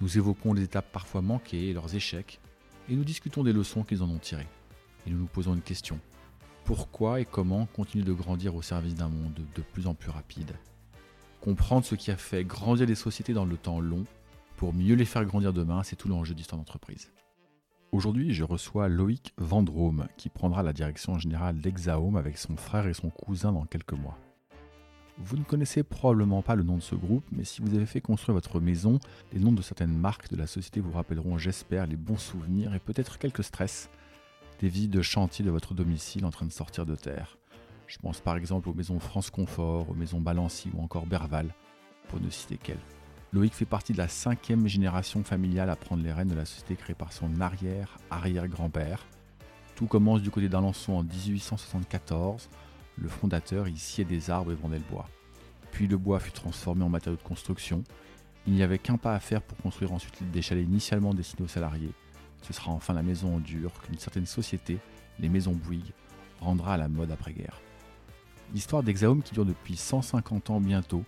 nous évoquons les étapes parfois manquées et leurs échecs, et nous discutons des leçons qu'ils en ont tirées. Et nous nous posons une question. Pourquoi et comment continuer de grandir au service d'un monde de plus en plus rapide? Comprendre ce qui a fait grandir les sociétés dans le temps long, pour mieux les faire grandir demain, c'est tout l'enjeu d'histoire d'entreprise. Aujourd'hui, je reçois Loïc Vendrome, qui prendra la direction générale d'Exaome avec son frère et son cousin dans quelques mois. Vous ne connaissez probablement pas le nom de ce groupe, mais si vous avez fait construire votre maison, les noms de certaines marques de la société vous rappelleront, j'espère, les bons souvenirs et peut-être quelques stress des vies de chantier de votre domicile en train de sortir de terre. Je pense par exemple aux maisons France Confort, aux maisons Balancy ou encore Berval, pour ne citer qu'elles. Loïc fait partie de la cinquième génération familiale à prendre les rênes de la société créée par son arrière-arrière-grand-père. Tout commence du côté d'Alençon en 1874 le fondateur y sciait des arbres et vendait le bois. Puis le bois fut transformé en matériau de construction. Il n'y avait qu'un pas à faire pour construire ensuite des chalets initialement destinés aux salariés. Ce sera enfin la maison en dur qu'une certaine société, les maisons Bouygues, rendra à la mode après-guerre. L'histoire d'Exaome qui dure depuis 150 ans bientôt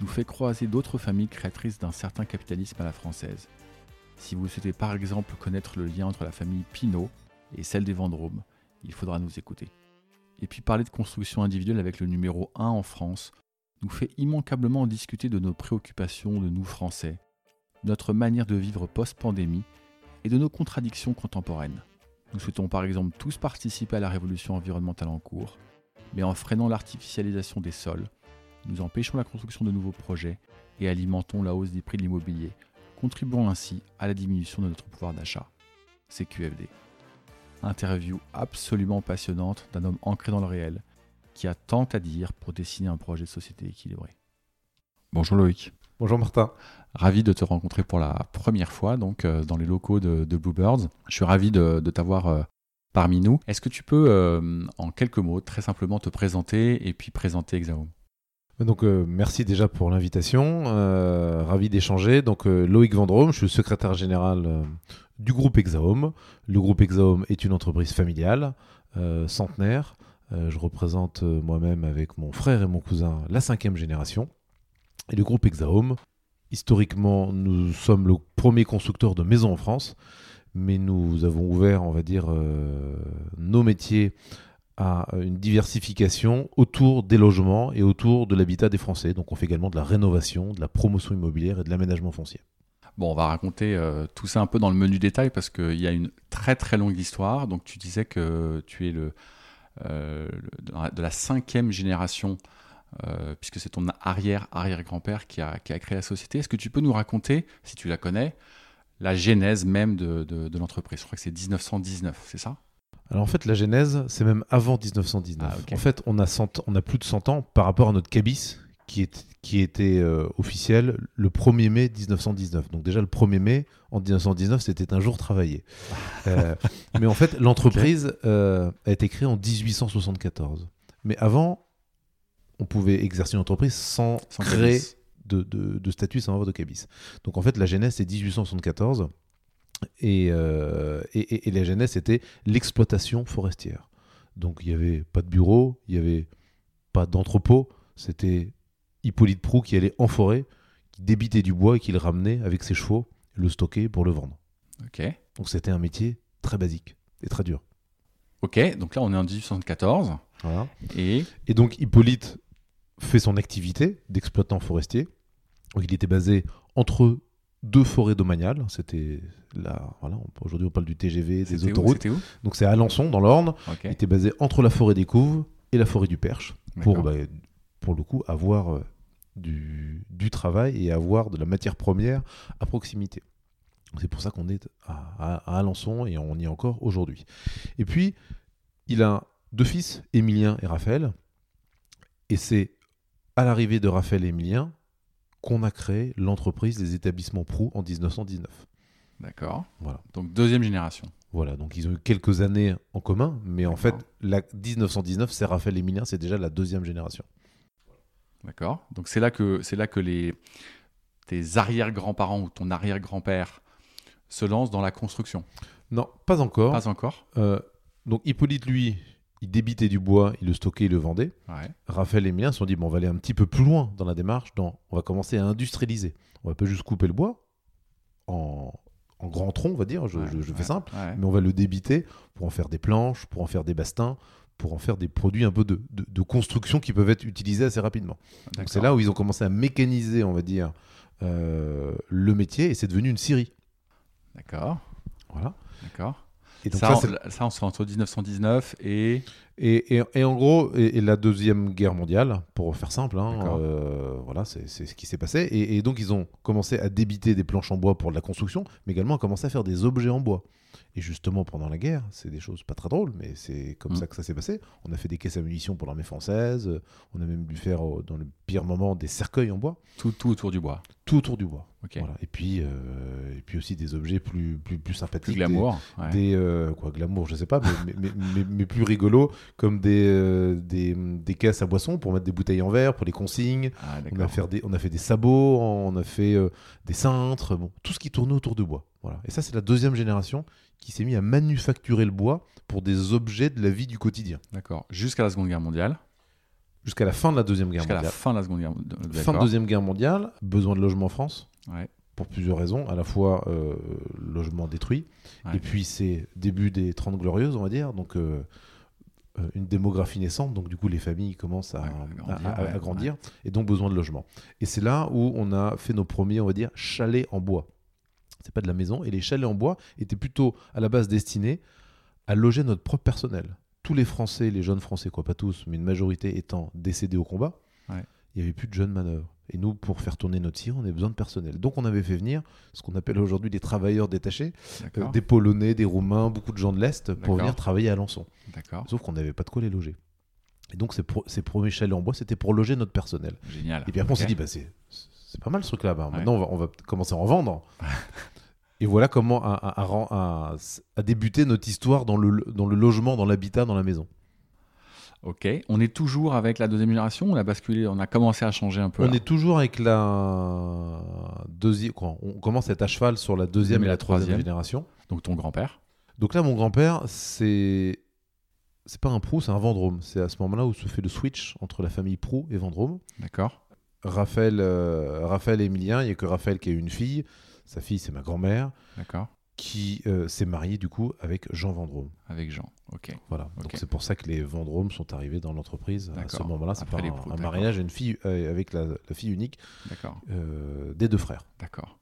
nous fait croiser d'autres familles créatrices d'un certain capitalisme à la française. Si vous souhaitez par exemple connaître le lien entre la famille Pinault et celle des Vendôme, il faudra nous écouter. Et puis parler de construction individuelle avec le numéro 1 en France nous fait immanquablement discuter de nos préoccupations de nous Français, de notre manière de vivre post-pandémie et de nos contradictions contemporaines. Nous souhaitons par exemple tous participer à la révolution environnementale en cours, mais en freinant l'artificialisation des sols, nous empêchons la construction de nouveaux projets et alimentons la hausse des prix de l'immobilier, contribuant ainsi à la diminution de notre pouvoir d'achat. C'est QFD interview absolument passionnante d'un homme ancré dans le réel, qui a tant à dire pour dessiner un projet de société équilibré. Bonjour Loïc. Bonjour Martin. Ravi de te rencontrer pour la première fois donc euh, dans les locaux de, Bluebirds. Je suis ravi de, t'avoir euh, parmi nous. Est-ce que tu peux euh, en quelques mots très simplement te présenter et puis présenter Exaome donc merci déjà pour l'invitation, ravi d'échanger. Donc Loïc Vendrome, je suis secrétaire général du groupe Exaome. Le groupe Exaome est une entreprise familiale, euh, centenaire. Euh, je représente euh, moi-même avec mon frère et mon cousin la cinquième génération. Et le groupe Exaome, historiquement, nous sommes le premier constructeur de maisons en France, mais nous avons ouvert, on va dire, nos métiers à une diversification autour des logements et autour de l'habitat des Français. Donc on fait également de la rénovation, de la promotion immobilière et de l'aménagement foncier. Bon, on va raconter euh, tout ça un peu dans le menu détail parce qu'il y a une très très longue histoire. Donc tu disais que tu es le, euh, de la cinquième génération, euh, puisque c'est ton arrière-arrière-grand-père qui a, qui a, créé la société. Est-ce que tu peux nous raconter, si tu la connais, la genèse même de, de, l'entreprise? Je crois que c'est 1919, c'est ça? Alors en fait, la genèse, c'est même avant 1919. Ah, en fait, on a, on a plus de 100 ans par rapport à notre cabis qui, est, qui était euh, officiel le 1er mai 1919. Donc déjà le 1er mai en 1919, c'était un jour travaillé. Euh, mais en fait, l'entreprise euh, a été créée en 1874. Mais avant, on pouvait exercer une entreprise sans, créer de, de, statut, sans avoir de cabis. Donc en fait, la genèse, c'est 1874. Et, et, et, la genèse, c'était l'exploitation forestière. Donc il n'y avait pas de bureau, il n'y avait pas d'entrepôt, c'était Hippolyte Prou qui allait en forêt, qui débitait du bois et qui le ramenait avec ses chevaux, le stocker pour le vendre. Ok. Donc c'était un métier très basique et très dur. Ok, donc là on est en 1874. Voilà. Et... et donc Hippolyte fait son activité d'exploitant forestier. Donc il était basé entre deux forêts domaniales. C'était là, voilà, aujourd'hui on parle du TGV, des autoroutes. Où, donc c'est à Alençon, dans l'Orne. Il était basé entre la forêt des Couves et la forêt du Perche pour, bah, pour le coup, avoir du, travail et avoir de la matière première à proximité. C'est pour ça qu'on est à, Alençon et on y est encore aujourd'hui. Et puis, il a deux fils, Émilien et Raphaël. Et c'est à l'arrivée de Raphaël et Émilien qu'on a créé l'entreprise des établissements Prou en 1919. D'accord. Voilà. Donc deuxième génération. Voilà, donc ils ont eu quelques années en commun, mais en fait, la 1919, c'est Raphaël Emilien, c'est déjà la deuxième génération. D'accord. Donc c'est là que c'est là que les tes arrière-grands-parents ou ton arrière-grand-père se lancent dans la construction. Non, pas encore. Pas encore. Euh, donc Hippolyte, lui, il débitait du bois, il le stockait, il le vendait. Ouais. Raphaël et Emilien se sont dit, bon, on va aller un petit peu plus loin dans la démarche, dans, on va commencer à industrialiser. On va pas juste couper le bois en, en grand tronc, on va dire, je, Ouais, je- je fais ouais, simple, mais on va le débiter pour en faire des planches, pour en faire des bastins, pour en faire des produits un peu de, de- de construction qui peuvent être utilisés assez rapidement. C'est là où ils ont commencé à mécaniser, on va dire, euh, le métier et c'est devenu une scierie. D'accord. Voilà. D'accord. Et donc ça, ça, ça, on entre 1919 et Et, et- et en gros, et, la deuxième guerre mondiale, pour faire simple, hein, euh, voilà, c'est ce qui s'est passé. Et, et donc ils ont commencé à débiter des planches en bois pour de la construction, mais également à commencer à faire des objets en bois. Et justement, pendant la guerre, c'est des choses pas très drôles, mais c'est comme Mm. ça que ça s'est passé. On a fait des caisses à munitions pour l'armée française, euh, on a même dû faire, euh, dans le pire moment, des cercueils en bois, tout, tout autour du bois. Tout autour du bois. Voilà. Et, puis, euh, et puis aussi des objets plus, plus, plus sympathiques. Plus des- glamour. ouais. des euh, quoi glamour je sais pas mais, mais, mais- mais- mais plus rigolo comme des, euh, des des caisses à boissons pour mettre des bouteilles en verre pour les consignes Ah, on a fait des on a fait des sabots on a fait des cintres bon tout ce qui tournait autour de bois voilà et ça c'est la deuxième génération qui s'est mis à manufacturer le bois pour des objets de la vie du quotidien D'accord. Jusqu'à la Seconde Guerre mondiale. Jusqu'à la fin de la deuxième guerre Jusqu'à la mondiale fin de la Seconde Guerre mondiale. fin de deuxième guerre mondiale besoin de logement en France Ouais. pour plusieurs raisons à la fois euh, logement détruit Ouais. Et puis c'est début des 30 glorieuses, on va dire, donc euh, euh, une démographie naissante, donc du coup les familles commencent à, à à- grandir, à- à ouais, grandir, et donc besoin de logement. Et c'est là où on a fait nos premiers, on va dire, chalets en bois. C'est pas de la maison, et les chalets en bois étaient plutôt à la base destinés à loger notre propre personnel. Tous les Français, les jeunes Français, quoi, pas tous, mais une majorité étant décédés au combat, Ouais. il n'y avait plus de jeunes manœuvres. Et nous, pour faire tourner notre tir, on avait besoin de personnel. Donc on avait fait venir ce qu'on appelle aujourd'hui des travailleurs détachés, euh, des Polonais, des Roumains, beaucoup de gens de l'Est pour venir travailler à. D'accord. Sauf qu'on n'avait pas de quoi les loger. Et donc ces, pro- ces premiers chalets en bois, c'était pour loger notre personnel. Génial. Et puis après, on s'est dit, bah, c'est pas mal ce truc-là. Bah, Ouais. Maintenant, on va, on va commencer à en vendre. Et voilà comment a, a- a débuté notre histoire dans le, dans le logement, dans l'habitat, dans la maison. Ok. On est toujours avec la deuxième génération. On a basculé. On a commencé à changer un peu. On là. est toujours avec la deuxième. On commence à être à cheval sur la deuxième et la troisième troisième. génération. Donc ton grand-père. Donc là, mon grand-père, c'est c'est pas un Prou, c'est un Vendôme. C'est à ce moment-là où se fait le switch entre la famille Prou et Vendôme. D'accord. Raphaël, euh, Raphaël et Emilien, il y a que Raphaël qui a une fille. Sa fille, c'est ma grand-mère, D'accord. qui euh, s'est mariée du coup avec Jean Vendôme. Avec Jean. Ok. Voilà. Donc c'est pour ça que les Vendôme sont arrivés dans l'entreprise à ce moment-là. C'est pas un, un mariage, une fille euh, avec la, la fille unique euh, des deux frères. D'accord.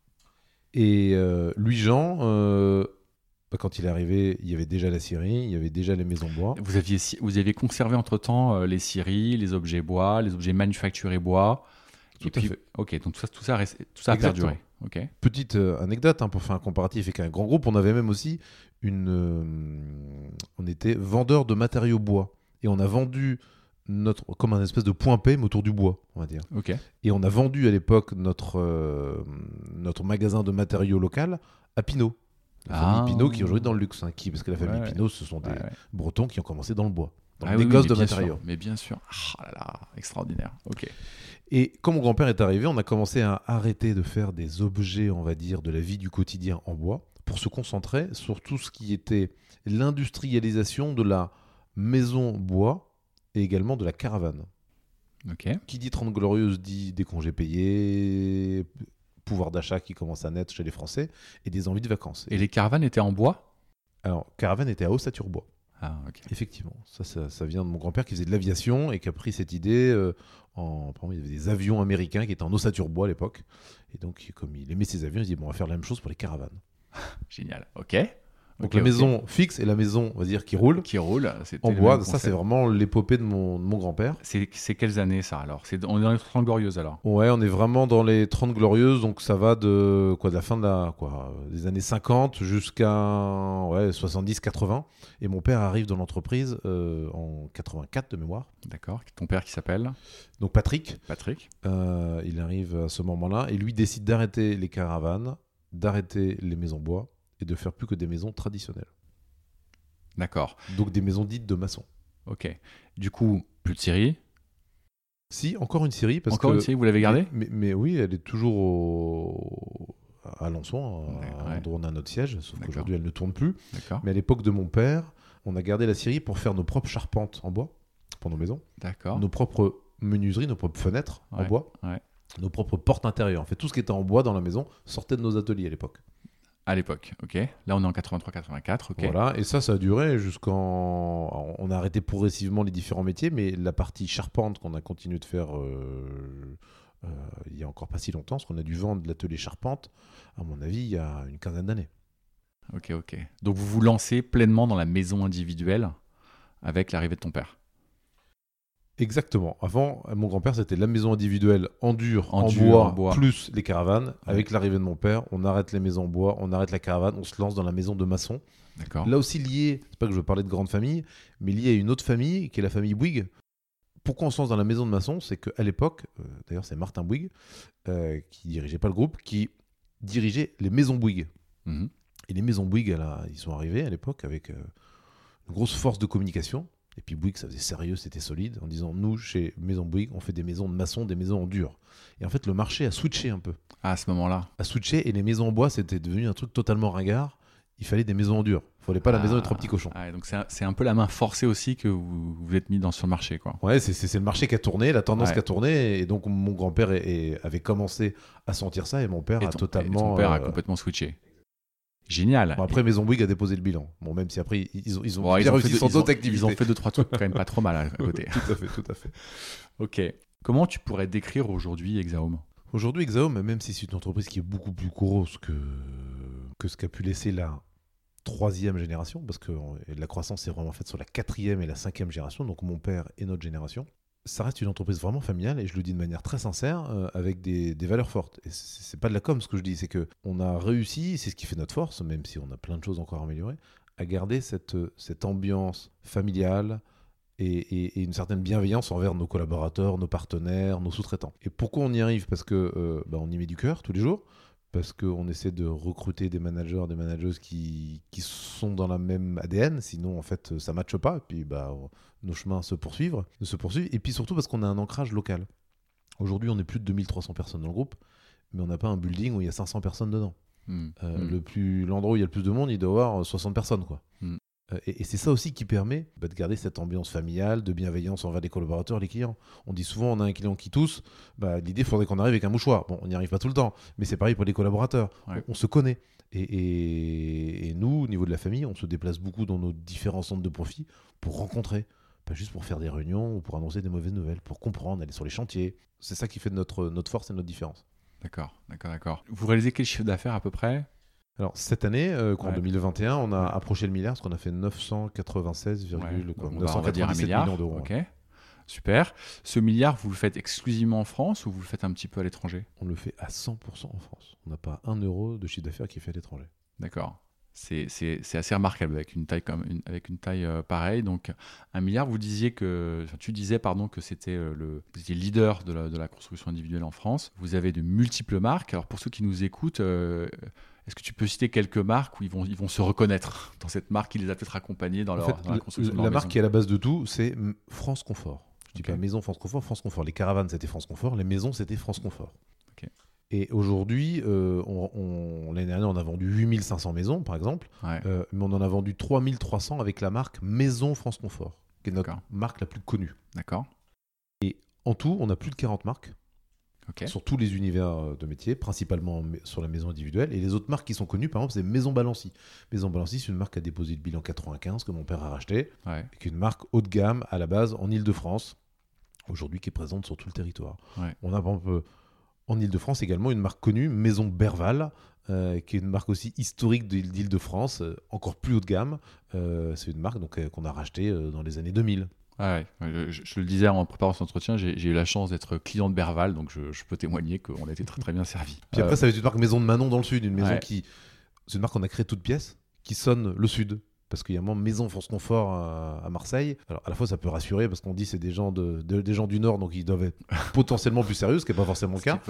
Et Louis Jean, bah, quand il est arrivé, il y avait déjà la scierie, il y avait déjà les maisons bois. Vous aviez, vous aviez conservé entre temps les scieries, les objets bois, les objets manufacturés bois. Tout et à puis, fait. ok, donc tout ça, tout ça, reste- tout ça a Exactement. perduré. Petite euh, anecdote hein, pour faire un comparatif avec un grand groupe, on avait même aussi une. euh, on était vendeur de matériaux bois et on a vendu notre comme un espèce de point P mais autour du bois, on va dire. Ok. Et on a vendu à l'époque notre euh, notre magasin de matériaux local à Pinot. La Ah. famille Pinot qui est aujourd'hui dans le luxe, hein, qui parce que la famille Ouais. Pinot ce sont des Ouais. Bretons qui ont commencé dans le bois, dans Ah oui, mais de matériaux. sûr, mais bien sûr. Ah là là, extraordinaire. Ok. Et quand mon grand-père est arrivé, on a commencé à arrêter de faire des objets, on va dire, de la vie du quotidien en bois, pour se concentrer sur tout ce qui était l'industrialisation de la maison bois et également de la caravane. Qui dit 30 glorieuses dit des congés payés, pouvoir d'achat qui commence à naître chez les Français et des envies de vacances. Et les caravanes étaient en bois? Alors, caravane était à ossature bois. Ah. Effectivement, ça, ça, ça vient de mon grand-père qui faisait de l'aviation et qui a pris cette idée. euh, en, par exemple, il y avait des avions américains qui étaient en ossature bois à l'époque. Et donc, comme il aimait ces avions, il dit bon, on va faire la même chose pour les caravanes. Génial. Ok. Donc la maison fixe et la maison, on va dire, qui roule. Qui roule. En bois, ça c'est vraiment l'épopée de mon, mon grand-père. C'est quelles années ça alors? On est dans les 30 glorieuses alors? Ouais, on est vraiment dans les 30 glorieuses, donc ça va de, quoi, de la fin de la, quoi, des années 50 jusqu'à ouais, 70-80. Et mon père arrive dans l'entreprise euh, en 84 de mémoire. D'accord. Ton père qui s'appelle? Donc Patrick. Patrick. Euh, il arrive à ce moment-là et lui décide d'arrêter les caravanes, d'arrêter les maisons bois et de faire plus que des maisons traditionnelles. D'accord. Donc des maisons dites de maçons. Ok. Du coup, plus de Syrie Si, encore une Syrie. Parce encore une Syrie, vous l'avez gardée mais, oui, elle est toujours au... à Alençon, à on a notre siège, sauf qu'aujourd'hui elle ne tourne plus. Mais à l'époque de mon père, on a gardé la Syrie pour faire nos propres charpentes en bois pour nos maisons. D'accord. Nos propres menuiseries, nos propres fenêtres en bois. Nos propres portes intérieures. En fait, tout ce qui était en bois dans la maison sortait de nos ateliers à l'époque. À l'époque, ok? Là, on est en 83-84, ok? Voilà, et ça, ça a duré jusqu'en. On a arrêté progressivement les différents métiers, mais la partie charpente qu'on a continué de faire euh, euh, il y a encore pas si longtemps, parce qu'on a dû vendre l'atelier charpente, à mon avis, il y a une quinzaine d'années. Ok, ok. Donc vous vous lancez pleinement dans la maison individuelle avec l'arrivée de ton père? Exactement. Avant, mon grand-père, c'était la maison individuelle en dur, en, bois, plus les caravanes. Avec l'arrivée de mon père, on arrête les maisons en bois, on arrête la caravane, on se lance dans la maison de maçon. Là aussi lié, c'est pas que je veux parler de grande famille, mais lié à une autre famille qui est la famille Bouygues. Pourquoi on se lance dans la maison de maçon? C'est qu'à l'époque, euh, d'ailleurs c'est Martin Bouygues, euh, qui dirigeait pas le groupe, qui dirigeait les maisons Bouygues. Mhm. Et les maisons Bouygues, ils sont arrivés à l'époque avec euh, une grosse force de communication et puis Bouygues, ça faisait sérieux, c'était solide, en disant nous, chez Maison Bouygues, on fait des maisons de maçon, des maisons en dur. Et en fait, le marché a switché un peu. Ah, à ce moment-là A switché, et les maisons en bois, c'était devenu un truc totalement ringard. Il fallait des maisons en dur. Il fallait pas la maison des trois petits cochons. Ah, donc c'est un, peu la main forcée aussi que vous vous êtes mis dans sur le marché. Quoi. Ouais, c'est le marché qui a tourné, la tendance qui a tourné. Et donc mon grand-père avait commencé à sentir ça et mon père a totalement. ton père a euh, complètement switché. Génial. après, Maison Bouygues a déposé le bilan. Bon, même si après, ils ont, ils ont ils réussi sans d'autres activités. Ils ont fait deux, trois trucs quand même pas trop mal à côté. tout à fait, tout à fait. ok. Comment tu pourrais décrire aujourd'hui Exaome Aujourd'hui, Exaome, même si c'est une entreprise qui est beaucoup plus grosse que, que ce qu'a pu laisser la troisième génération, parce que la croissance est vraiment faite sur la quatrième et la cinquième génération, donc mon père et notre génération ça reste une entreprise vraiment familiale et je le dis de manière très sincère, euh, avec des, valeurs fortes. Et c'est pas de la com ce que je dis, c'est que on a réussi, c'est ce qui fait notre force, même si on a plein de choses encore à améliorer, à garder cette, cette ambiance familiale et, une certaine bienveillance envers nos collaborateurs, nos partenaires, nos sous-traitants. Et pourquoi on y arrive? Parce que euh, bah, on y met du cœur tous les jours parce qu'on essaie de recruter des managers, des managers qui, qui, sont dans la même ADN, sinon en fait ça ne matche pas, et puis bah, nos chemins se poursuivent, se poursuivent, et puis surtout parce qu'on a un ancrage local. Aujourd'hui on est plus de 2300 personnes dans le groupe, mais on n'a pas un building où il y a 500 personnes dedans. Hmm. Euh, hmm. Le plus L'endroit où il y a le plus de monde, il doit y avoir 60 personnes. quoi. Hmm. Euh, et, c'est ça aussi qui permet bah, de garder cette ambiance familiale, de bienveillance envers les collaborateurs, les clients. On dit souvent on a un client qui tousse, bah, l'idée il faudrait qu'on arrive avec un mouchoir. Bon, on n'y arrive pas tout le temps, mais c'est pareil pour les collaborateurs. On, se connaît. Et, nous, au niveau de la famille, on se déplace beaucoup dans nos différents centres de profit pour rencontrer. Pas juste pour faire des réunions ou pour annoncer des mauvaises nouvelles, pour comprendre, aller sur les chantiers. C'est ça qui fait notre, notre force et notre différence. D'accord, d'accord, d'accord. Vous réalisez quel chiffre d'affaires à peu près? Alors, cette année, euh, en 2021, on a approché le milliard, parce qu'on a fait 996,997 millions d'euros. Ok, super. Ce milliard, vous le faites exclusivement en France ou vous le faites un petit peu à l'étranger? On le fait à 100% en France. On n'a pas un euro de chiffre d'affaires qui est fait à l'étranger. D'accord. C'est assez remarquable avec une taille, comme avec une taille euh, pareille. Donc, un milliard, vous disiez que, tu disais pardon, que c'était euh, le vous étiez leader de la, de la, construction individuelle en France. Vous avez de multiples marques. Alors, pour ceux qui nous écoutent, est-ce que tu peux citer quelques marques où ils vont, ils vont se reconnaître dans cette marque qui les a peut-être accompagnés dans, leur, la construction de La marque qui est à la base de tout, c'est France Confort. Je dis pas Maison France Confort, France Confort. Les caravanes, c'était France Confort. Les maisons, c'était France Confort. Et aujourd'hui, euh, on, l'année dernière, on a vendu 8500 maisons, par exemple. Euh, mais on en a vendu 3300 avec la marque Maison France Confort, qui est notre marque la plus connue. D'accord. Et en tout, on a plus de 40 marques sur tous les univers euh, de métier, principalement sur la maison individuelle. Et les autres marques qui sont connues, par exemple, c'est Maison Balancy. Maison Balancy, c'est une marque qui a déposé le bilan 95 que mon père a racheté, qui est une marque haut de gamme à la base en Ile-de-France, aujourd'hui qui est présente sur tout le territoire. On a un peu en Ile-de-France également une marque connue, Maison Berval, qui est une marque aussi historique d'Île-de-France, encore plus haut de gamme. c'est une marque donc qu'on a rachetée dans les années 2000. Ah ouais, je, le disais en préparant cet entretien, j'ai eu la chance d'être client de Berval, donc je, peux témoigner qu'on a été très très bien servi. Puis après, ça va être une marque Maison de Manon dans le sud, une maison qui. C'est une marque qu'on a créée toute pièce, qui sonne le sud parce qu'il y a un Maison France Confort à, Marseille. Alors à la fois ça peut rassurer parce qu'on dit c'est des gens de, des gens du Nord donc ils doivent être potentiellement plus sérieux, ce qui n'est pas forcément le cas.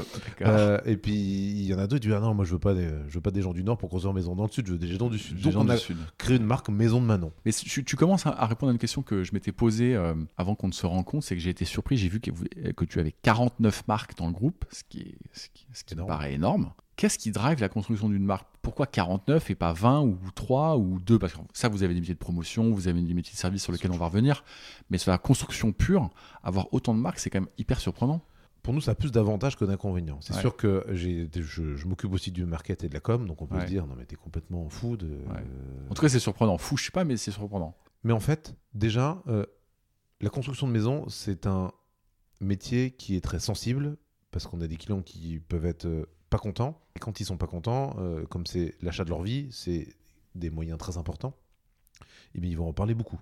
Euh, et puis il y en a d'autres qui disent ah non moi je veux pas des, je veux pas des gens du Nord pour construire une maison dans le Sud, je veux des gens du Sud. donc on a créé une marque Maison de Manon. Mais tu, commences à, répondre à une question que je m'étais posée euh, avant qu'on ne se rencontre, c'est que j'ai été surpris, j'ai vu que, que, tu avais 49 marques dans le groupe, ce qui, est, ce qui, ce qui me paraît énorme. Qu'est-ce qui drive la construction d'une marque? Pourquoi 49 et pas 20 ou 3 ou 2 Parce que ça, vous avez des métiers de promotion, vous avez des métiers de service sur lesquels on va revenir. Mais sur la construction pure, avoir autant de marques, c'est quand même hyper surprenant. Pour nous, ça a plus d'avantages que d'inconvénients. C'est sûr que je, je m'occupe aussi du market et de la com, donc on peut se dire, non mais t'es complètement fou de... En tout cas, c'est surprenant. Fou, je sais pas, mais c'est surprenant. Mais en fait, déjà, euh, la construction de maison, c'est un métier qui est très sensible, parce qu'on a des clients qui peuvent être euh, pas contents. Et quand ils sont pas contents, euh, comme c'est l'achat de leur vie, c'est des moyens très importants, et eh bien ils vont en parler beaucoup.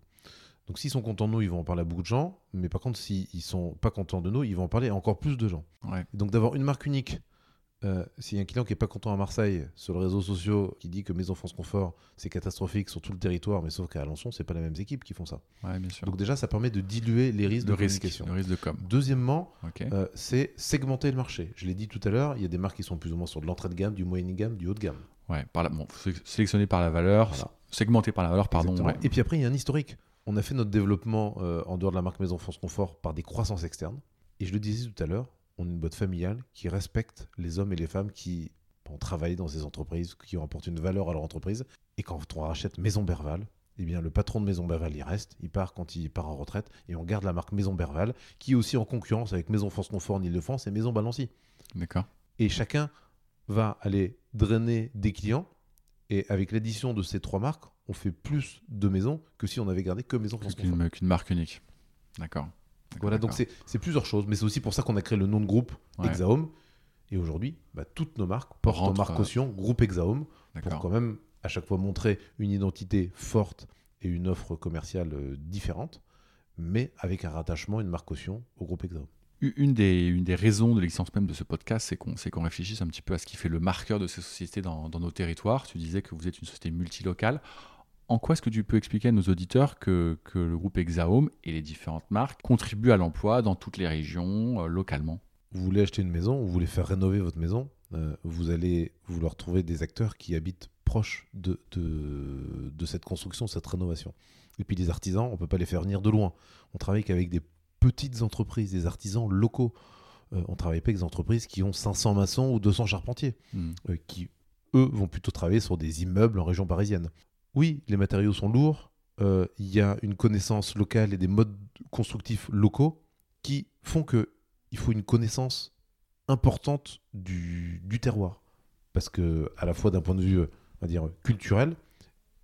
Donc s'ils sont contents de nous, ils vont en parler à beaucoup de gens, mais par contre s'ils sont pas contents de nous, ils vont en parler à encore plus de gens. Donc d'avoir une marque unique euh, s'il y a un client qui n'est pas content à Marseille sur les réseaux sociaux qui dit que Maison France Confort c'est catastrophique sur tout le territoire, mais sauf qu'à Alençon c'est pas les mêmes équipes qui font ça. Donc déjà ça permet de diluer les risques de, communication. risque de com. Deuxièmement, euh, c'est segmenter le marché. Je l'ai dit tout à l'heure, il y a des marques qui sont plus ou moins sur de l'entrée de gamme, du moyen de gamme, du haut de gamme. Ouais, par la, bon, sélectionné par la valeur, segmenté par la valeur, pardon. Et puis après il y a un historique. On a fait notre développement euh, en dehors de la marque Maison France Confort par des croissances externes. Et je le disais tout à l'heure, on est une boîte familiale qui respecte les hommes et les femmes qui ont travaillé dans ces entreprises, qui ont apporté une valeur à leur entreprise. Et quand on rachète Maison Berval, eh bien, le patron de Maison Berval, il reste, il part quand il part en retraite, et on garde la marque Maison Berval, qui est aussi en concurrence avec Maison France Confort en Ile-de-France et Maison Balancy. D'accord. Et chacun va aller drainer des clients, et avec l'addition de ces trois marques, on fait plus de maisons que si on avait gardé que Maison France Confort. Qu'une marque unique. D'accord. Voilà, donc c'est plusieurs choses, mais c'est aussi pour ça qu'on a créé le nom de groupe Exahome. Et aujourd'hui, bah, toutes nos marques portent en marque caution groupe Exahome pour quand même à chaque fois montrer une identité forte et une offre commerciale euh, différente, mais avec un rattachement, une marque caution au groupe Exahome. Une des, une des raisons de l'existence même de ce podcast, c'est qu'on qu'on réfléchisse un petit peu à ce qui fait le marqueur de ces sociétés dans, dans nos territoires. Tu disais que vous êtes une société multilocale en quoi est-ce que tu peux expliquer à nos auditeurs que, le groupe Exahome et les différentes marques contribuent à l'emploi dans toutes les régions, euh, localement? Vous voulez acheter une maison, vous voulez faire rénover votre maison, euh, vous allez vouloir trouver des acteurs qui habitent proche de, de, cette construction, cette rénovation. Et puis les artisans, on ne peut pas les faire venir de loin. On travaille qu'avec des petites entreprises, des artisans locaux. Euh, on travaille pas avec des entreprises qui ont 500 maçons ou 200 charpentiers, hmm. qui, eux, vont plutôt travailler sur des immeubles en région parisienne oui, les matériaux sont lourds, euh, il y a une connaissance locale et des modes constructifs locaux qui font qu'il faut une connaissance importante du, terroir. Parce que, à la fois d'un point de vue, on va dire, culturel,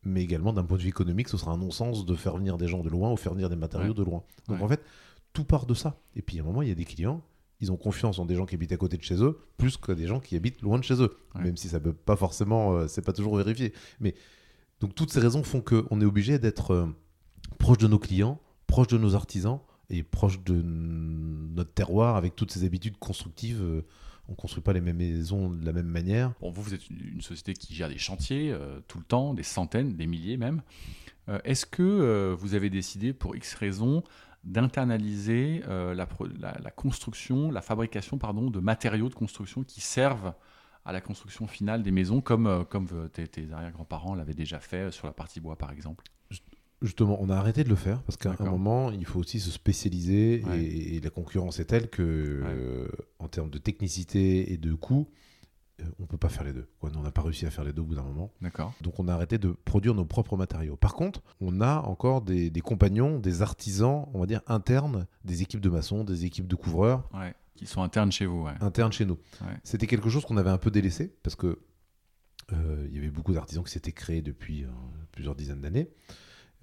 mais également d'un point de vue économique, ce sera un non-sens de faire venir des gens de loin ou faire venir des matériaux de loin. Donc en fait, tout part de ça. Et puis à un moment, il y a des clients, ils ont confiance en des gens qui habitent à côté de chez eux, plus que des gens qui habitent loin de chez eux. Même si ça peut pas forcément, euh, c'est pas toujours vérifié. Mais donc toutes ces raisons font qu'on est obligé d'être euh, proche de nos clients, proche de nos artisans et proche de notre terroir avec toutes ces habitudes constructives. Euh, on ne construit pas les mêmes maisons de la même manière. Bon, vous, vous êtes une société qui gère des chantiers euh, tout le temps, des centaines, des milliers même. Est-ce que vous avez décidé, pour X raisons, d'internaliser la, la, construction, la fabrication pardon, de matériaux de construction qui servent à la construction finale des maisons, comme, euh, comme euh, tes, arrière-grands-parents l'avaient déjà fait euh, sur la partie bois, par exemple. Justement, on a arrêté de le faire parce qu'à un moment, il faut aussi se spécialiser et, la concurrence est telle que, en termes de technicité et de coût, on peut pas faire les deux. on n'a pas réussi à faire les deux au bout d'un moment. D'accord. Donc on a arrêté de produire nos propres matériaux. Par contre, on a encore des, des compagnons, des artisans, on va dire internes, des équipes de maçons, des équipes de couvreurs. Ouais qui sont internes chez vous. Internes chez nous. C'était quelque chose qu'on avait un peu délaissé parce que euh, il y avait beaucoup d'artisans qui s'étaient créés depuis euh, plusieurs dizaines d'années.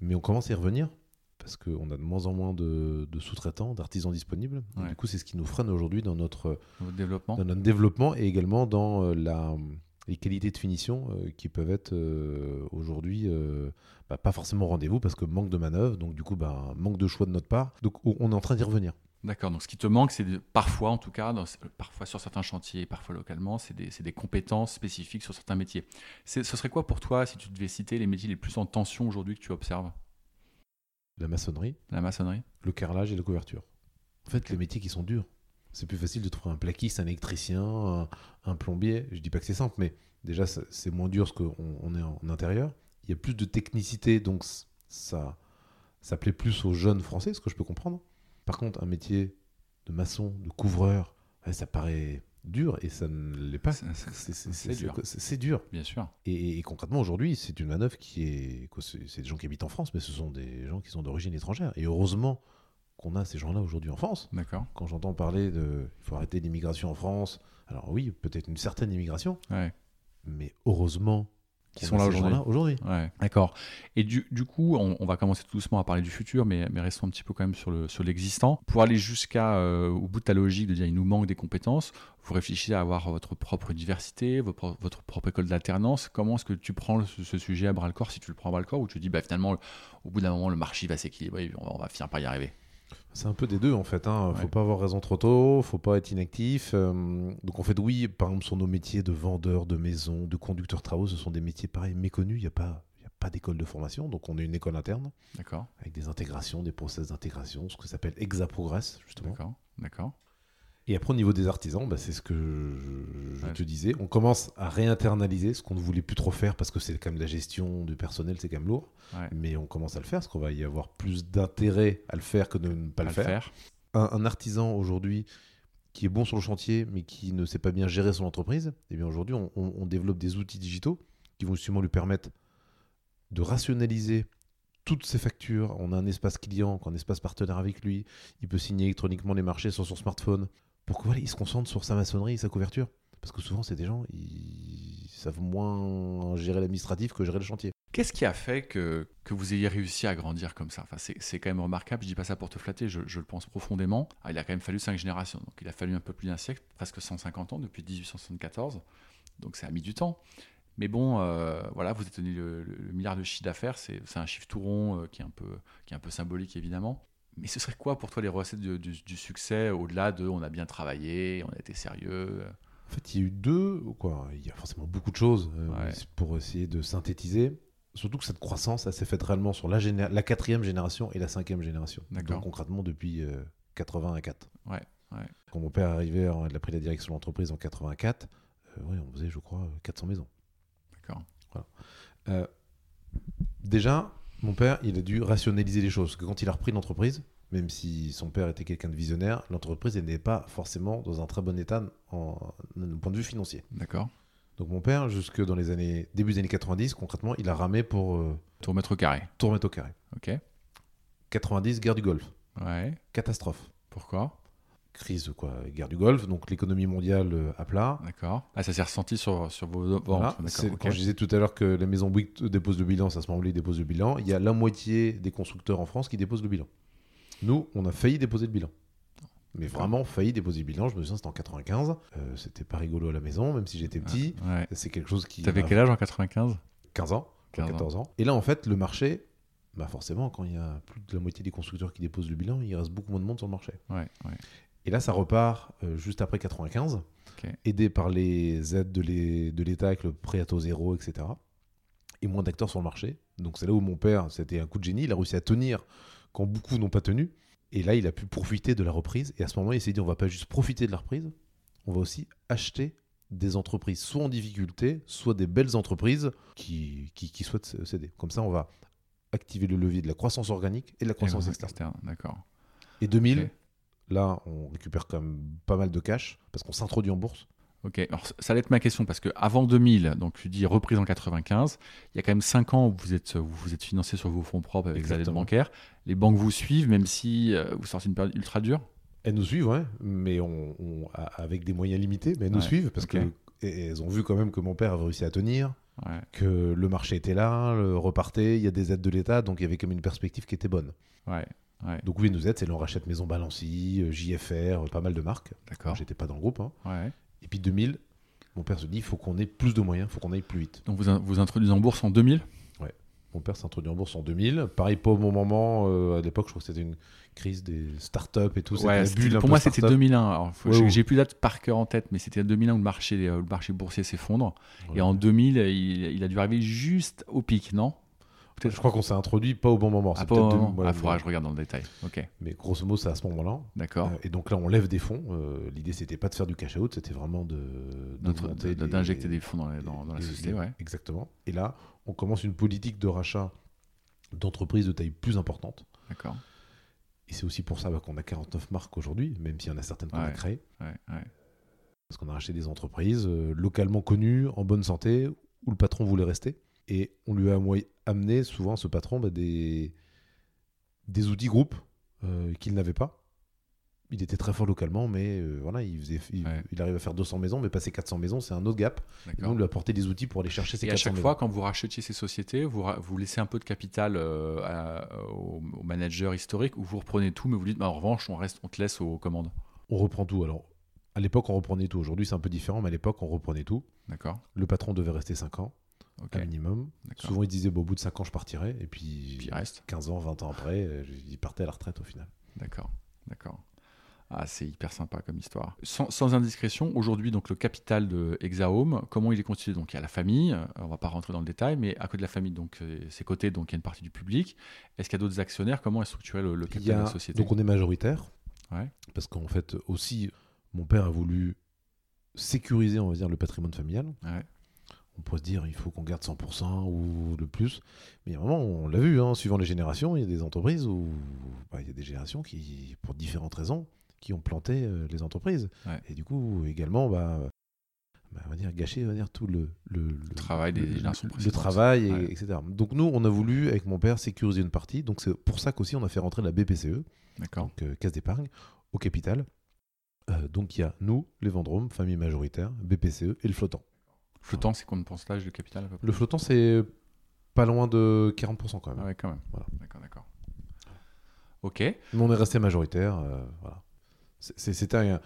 Mais on commence à y revenir parce qu'on a de moins en moins de, sous-traitants, d'artisans disponibles. Du coup, c'est ce qui nous freine aujourd'hui dans notre, développement. dans notre développement et également dans euh, la, les qualités de finition qui peuvent être aujourd'hui bah, pas forcément au rendez-vous parce que manque de manœuvre, donc du coup bah, manque de choix de notre part. Donc on est en train d'y revenir. D'accord, donc ce qui te manque, c'est parfois, en tout cas, parfois sur certains chantiers, parfois localement, c'est des, compétences spécifiques sur certains métiers. Ce serait quoi pour toi, si tu devais citer les métiers les plus en tension aujourd'hui que tu observes? La maçonnerie. La maçonnerie. Le carrelage et la couverture. En fait, les métiers qui sont durs. C'est plus facile de trouver un plaquiste, un électricien, un, plombier. Je dis pas que c'est simple, mais déjà, c'est moins dur parce qu'on on est en, intérieur. Il y a plus de technicité, donc ça, ça plaît plus aux jeunes français, ce que je peux comprendre. Par contre, un métier de maçon, de couvreur, ça paraît dur et ça ne l'est pas. C'est dur. C'est dur. Bien sûr. Et, concrètement, aujourd'hui, c'est une manœuvre qui est. C'est des gens qui habitent en France, mais ce sont des gens qui sont d'origine étrangère. Et heureusement qu'on a ces gens-là aujourd'hui en France. D'accord. Quand j'entends parler de. Il faut arrêter l'immigration en France. Alors oui, peut-être une certaine immigration. Ouais. Mais heureusement qui sont là aujourd'hui. Ouais. D'accord. Et du, du coup, on, va commencer tout doucement à parler du futur, mais, mais restons un petit peu quand même sur, le, sur l'existant. Pour aller jusqu'à euh, au bout de ta logique de dire il nous manque des compétences, vous réfléchissez à avoir votre propre université, votre, votre propre école d'alternance. Comment est-ce que tu prends ce, sujet à bras le corps si tu le prends à bras le corps ou tu dis bah, finalement, au bout d'un moment, le marché va s'équilibrer, on on va finir par y arriver? C'est un peu des deux en fait. Hein. Faut pas avoir raison trop tôt, faut pas être inactif. Euh, donc en fait, oui, par exemple, sur nos métiers de vendeur, de maison, de conducteur travaux, ce sont des métiers pareils méconnus. Il n'y a pas, y a pas d'école de formation, donc on est une école interne. D'accord. Avec des intégrations, des process d'intégration, ce que s'appelle Exaprogress justement. D'accord. D'accord. Et après, au niveau des artisans, bah, c'est ce que je, te disais. On commence à réinternaliser ce qu'on ne voulait plus trop faire parce que c'est quand même la gestion du personnel, c'est quand même lourd. Mais on commence à le faire parce qu'on va y avoir plus d'intérêt à le faire que de ne pas le faire. Un, artisan aujourd'hui qui est bon sur le chantier mais qui ne sait pas bien gérer son entreprise, eh bien aujourd'hui, on, développe des outils digitaux qui vont justement lui permettre de rationaliser toutes ses factures. On a un espace client, un espace partenaire avec lui. Il peut signer électroniquement les marchés sur son smartphone pour qu'il se concentre sur sa maçonnerie sa couverture. Parce que souvent, c'est des gens, ils savent moins gérer l'administratif que gérer le chantier. Qu'est-ce qui a fait que, que, vous ayez réussi à grandir comme ça? Enfin, C'est quand même remarquable, je dis pas ça pour te flatter, je, je le pense profondément. Ah, il a quand même fallu cinq générations, donc il a fallu un peu plus d'un siècle, presque 150 ans, depuis 1874, donc ça a mis du temps. Mais bon, euh, voilà, vous êtes tenu le, milliard de chiffre d'affaires, c'est un chiffre tout rond euh, qui, est un peu, qui est un peu symbolique évidemment. Mais ce serait quoi pour toi les recettes du, succès au-delà de on a bien travaillé, on a été sérieux En fait, il y a eu deux, quoi. Il y a forcément beaucoup de choses euh, pour essayer de synthétiser. Surtout que cette croissance, elle s'est faite réellement sur la, la quatrième génération et la cinquième génération. Donc concrètement depuis 84. Euh, ouais, Quand mon père est arrivé, il a pris la direction de l'entreprise en 84. Euh, on faisait, je crois, 400 maisons. D'accord. déjà, mon père, il a dû rationaliser les choses. Parce que quand il a repris l'entreprise, même si son père était quelqu'un de visionnaire, l'entreprise n'est pas forcément dans un très bon état en, point de vue financier. D'accord. Donc mon père, jusque dans les années début des années 90, concrètement, il a ramé pour euh, tout remettre au carré. Tout remettre au carré. Ok. 90, guerre du Golfe. Ouais. Catastrophe. Pourquoi? Crise, quoi, guerre du Golfe, donc l'économie mondiale euh, à plat. D'accord. Ah, ça s'est ressenti sur, sur vos ventes. Quand je disais tout à l'heure que la maison Bouygues dépose le bilan, ça se moment-là, dépose le bilan. Il y a la moitié des constructeurs en France qui déposent le bilan. Nous, on a failli déposer le bilan. Mais vraiment failli déposer le bilan. Je me souviens, c'était en 95. Euh, c'était pas rigolo à la maison, même si j'étais petit. C'est quelque chose qui. T'avais quel âge en 95 15 ans. 14 ans. Et là, en fait, le marché, bah forcément, quand il y a plus de la moitié des constructeurs qui déposent le bilan, il reste beaucoup moins de monde sur le marché. Ouais, ouais. Et là, ça repart euh, juste après 95, aidé par les aides de l'État avec le prêt à taux zéro, etc. Et moins d'acteurs sur le marché. Donc c'est là où mon père, c'était un coup de génie, il a réussi à tenir quand beaucoup n'ont pas tenu. Et là, il a pu profiter de la reprise. Et à ce moment, il s'est dit, on va pas juste profiter de la reprise, on va aussi acheter des entreprises soit en difficulté, soit des belles entreprises qui, qui, souhaitent céder. Comme ça, on va activer le levier de la croissance organique et de la croissance externe. D'accord. Et 2000, Là, on récupère quand même pas mal de cash parce qu'on s'introduit en bourse. Ok, alors ça allait être ma question parce que avant 2000, donc tu dis reprise en 95, il y a quand même 5 ans où vous êtes, vous, êtes financé sur vos fonds propres avec des aides bancaires. Les banques vous suivent même si euh, vous sortez une période ultra dure Elles nous suivent, ouais, mais on, avec des moyens limités, mais elles nous suivent parce qu'elles ont vu quand même que mon père avait réussi à tenir, que le marché était là, le repartait, il y a des aides de l'État, donc il y avait quand même une perspective qui était bonne. Ouais. Donc oui, nous aide, c'est l'on rachète Maison Balancy, euh, JFR, pas mal de marques. D'accord. J'étais pas dans le groupe. Hein. Ouais. Et puis 2000, mon père se dit il faut qu'on ait plus de moyens, il faut qu'on aille plus vite. Donc vous vous introduisez en bourse en 2000 Ouais. Mon père s'est introduit en bourse en 2000. Pareil, pas au bon moment. euh, à l'époque, je crois que c'était une crise des startups et tout. Ouais, pour moi, c'était startup. 2001. Alors, faut- Ouais, j'ai- ouais. Plus date par cœur en tête, mais c'était 2001 où le marché, euh, le marché boursier s'effondre. Ouais. Et en 2000, il, il a dû arriver juste au pic, non? Je crois qu'on s'est introduit pas au bon moment. Ah, deux- moment. voilà, Ah, faudra je regarde dans le détail. Ok, Mais grosso modo, c'est à ce moment-là. d'accord. Euh, et donc là, on lève des fonds. Euh, L'idée, c'était pas de faire du cash out, c'était vraiment de de- D'injecter des fonds dans, la- dans- dans la les- société, les- ouais. Exactement. Et là, on commence une politique de rachat d'entreprises de taille plus importante. D'accord. Et c'est aussi pour ça bah, qu'on a 49 marques aujourd'hui, même s'il y en a certaines qu'on a créées. Ouais, ouais. Parce qu'on a racheté des entreprises euh, localement connues, en bonne santé, où le patron voulait rester. Et on lui a amené souvent, ce patron, bah, des, des outils groupes euh, qu'il n'avait pas. Il était très fort localement, mais euh, voilà, il, faisait, il, Ouais. il arrive à faire 200 maisons, mais passer 400 maisons, c'est un autre gap. Et on lui a apporté des outils pour aller chercher ces Et à 400 chaque maisons. fois, quand vous rachetiez ces sociétés, vous, vous laissez un peu de capital euh, à- au, au manager historique ou vous reprenez tout, mais vous dites, bah, en revanche, on, reste, on te laisse aux commandes. On reprend tout. Alors, à l'époque, on reprenait tout. Aujourd'hui, c'est un peu différent, mais à l'époque, on reprenait tout. D'accord. Le patron devait rester 5 ans, Ok. un minimum. Souvent, il disait, bon, au bout de 5 ans, je partirai. Et puis, Puis il reste. 15 ans, 20 ans après, euh, il partait à la retraite au final. D'accord. D'accord. Ah, c'est hyper sympa comme histoire. Sans, sans indiscrétion, aujourd'hui, donc le capital de Exahome, comment il est constitué? Donc il y a la famille, euh, on va pas rentrer dans le détail, mais à côté de la famille, donc euh, c'est côté, donc il y a une partie du public. Est-ce qu'il y a d'autres actionnaires? Comment est structuré le, capital a- de la société? donc, on est majoritaire. Ouais. Parce qu'en fait, aussi, mon père a voulu sécuriser, on va dire, le patrimoine familial. Ouais. On pourrait se dire, il faut qu'on garde 100% ou le plus. Mais vraiment, on l'a vu, hein, suivant les générations, il y a des entreprises où bah, il y a des générations qui, pour différentes raisons, qui ont planté euh, les entreprises. Ouais. Et du coup, également, bah, bah, on va dire, gâcher on va dire, tout le, le, le- travail des le- générations le précédentes. travail, et- Ouais. etc. Donc nous, on a voulu, avec mon père, sécuriser une partie. Donc c'est pour ça qu'aussi, on a fait rentrer la BPCE, donc euh, caisse d'épargne, au capital. Euh, donc il y a nous, les Vendômes, famille majoritaire, BPCE et le flottant. Flottant, c'est combien de pourcentage de capital à peu près Le flottant, c'est pas loin de 40% quand même. Ah ouais, quand même. Voilà. D'accord, d'accord. Ok. Mais on est resté majoritaire. euh, voilà. C'était un-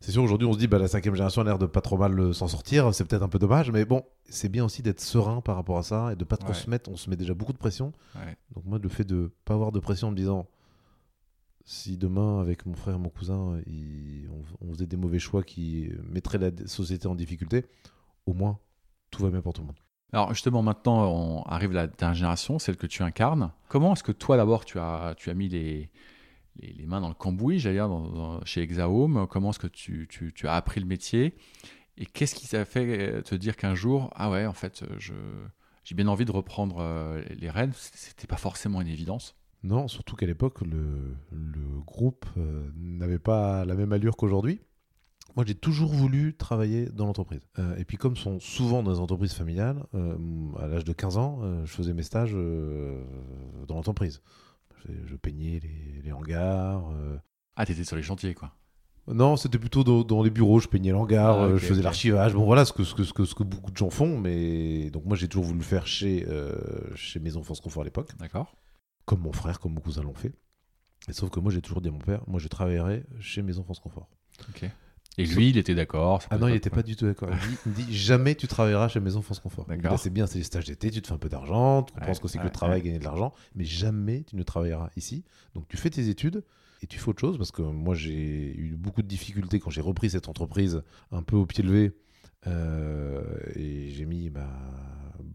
C'est sûr, aujourd'hui, on se dit, bah, la cinquième génération a l'air de pas trop mal euh, s'en sortir. C'est peut-être un peu dommage, mais bon, c'est bien aussi d'être serein par rapport à ça et de pas trop Ouais. se mettre. On se met déjà beaucoup de pression. Ouais. Donc, moi, le fait de pas avoir de pression en me disant, si demain, avec mon frère et mon cousin, il- on, faisait des mauvais choix qui mettraient la société en difficulté, au moins, tout va bien pour tout le monde. Alors justement, maintenant, on arrive à la dernière génération, celle que tu incarnes. Comment est-ce que toi, d'abord, tu as, tu as mis les, les, les mains dans le cambouis, j'allais dire, dans- dans- chez Exahome Comment est-ce que tu, tu- tu as appris le métier? Et qu'est-ce qui t'a fait te dire qu'un jour, ah ouais, en fait, je, j'ai bien envie de reprendre euh, les rênes C'était pas forcément une évidence? Non, surtout qu'à l'époque, le, le groupe euh, n'avait pas la même allure qu'aujourd'hui. Moi, j'ai toujours voulu travailler dans l'entreprise. Euh, et puis, comme sont souvent dans les entreprises familiales, euh, à l'âge de 15 ans, euh, je faisais mes stages dans l'entreprise. Je, je peignais les, les hangars. Ah, t'étais sur les chantiers, quoi. Non, c'était plutôt dans, dans les bureaux. Je peignais l'hangar, Ah, je faisais l'archivage. Bon, voilà ce que, ce, que, ce, que, ce que beaucoup de gens font. Mais donc, moi, j'ai toujours voulu le faire chez, chez Maison France Confort à l'époque D'accord comme mon frère, comme mon cousin l'ont fait. Et sauf que moi, j'ai toujours dit à mon père, moi, je travaillerai chez Maison France Confort. Ok. Et lui, il était d'accord Ah non, il n'était pas du tout d'accord. Il, dit- il me dit, jamais tu travailleras chez Maison France Confort. D'accord. c'est bien, c'est les stages d'été, tu te fais un peu d'argent, tu comprends ce que c'est que le travail, gagner de l'argent, mais jamais tu ne travailleras ici. Donc tu fais tes études et tu fais autre chose, parce que moi, j'ai eu beaucoup de difficultés quand j'ai repris cette entreprise un peu au pied levé. euh, et j'ai mis bah,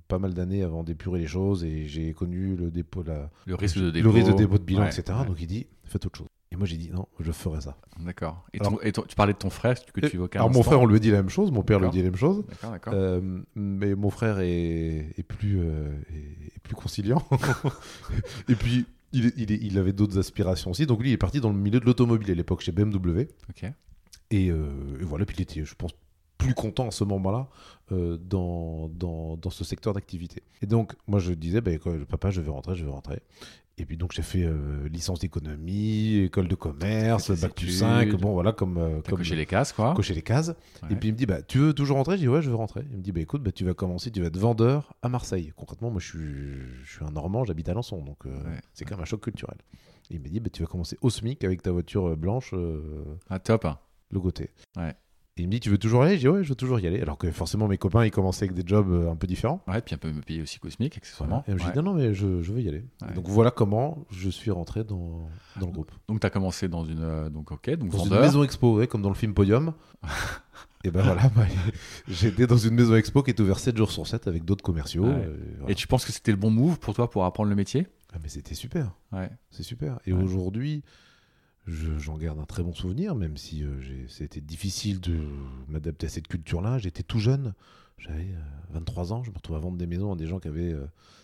pas mal d'années avant d'épurer les choses et j'ai connu le dépôt, la, Le risque de le dépôt. risque de dépôt de bilan, Ouais, etc. ouais. Donc il dit, faites autre chose. Et moi j'ai dit, non, je ferai ça. D'accord. Et, Alors- ton- et ton- tu parlais de ton frère que tu évoquais Alors mon frère, on lui a dit la même chose, mon père lui dit la même chose. D'accord, d'accord. Euh, mais mon frère est, est plus, euh, est, est plus conciliant. et puis, il, il, il avait d'autres aspirations aussi. Donc, lui, il est parti dans le milieu de l'automobile à l'époque chez BMW. Ok. Et, euh, et voilà, puis il était, je pense, plus content à ce moment-là euh, dans, dans, dans ce secteur d'activité. Et donc, moi, je disais, bah, école- papa, je veux rentrer, je veux rentrer. Et puis, donc, j'ai fait euh, licence d'économie, école de commerce, bac plus 5, études. bon, voilà, comme, euh, comme coché les cases, quoi. cocher les cases. Ouais. Et puis il me dit bah tu veux toujours rentrer? Je dis ouais je veux rentrer. Il me dit bah écoute bah, tu vas commencer, tu vas être vendeur à Marseille. Concrètement moi je suis, je suis un Normand, j'habite à Alençon donc euh, Ouais. c'est quand même un choc culturel. Et il me dit bah tu vas commencer au SMIC avec ta voiture blanche Ah, top. logoté. Ouais. Et il me dit, tu veux toujours aller? Je dis, ouais, je veux toujours y aller. Alors que forcément, mes copains, ils commençaient avec des jobs euh, un peu différents. Ouais, puis un peu me payer aussi cosmique, accessoirement. Et je dis, non, non, mais je, veux y aller. Donc voilà comment je suis rentré dans, dans le groupe. Donc tu as commencé dans une, euh, donc, ok, donc dans une maison expo, comme dans le film Podium. et ben voilà, bah, j'étais dans une maison expo qui est ouverte 7 jours sur 7 avec d'autres commerciaux. Et, tu penses que c'était le bon move pour toi pour apprendre le métier? Ah, mais c'était super. Ouais. C'est super. Et aujourd'hui, j'en garde un très bon souvenir, même si euh, c'était difficile de m'adapter à cette culture-là. J'étais tout jeune, j'avais 23 euh, ans, je me retrouvais à vendre des maisons à des gens qui avaient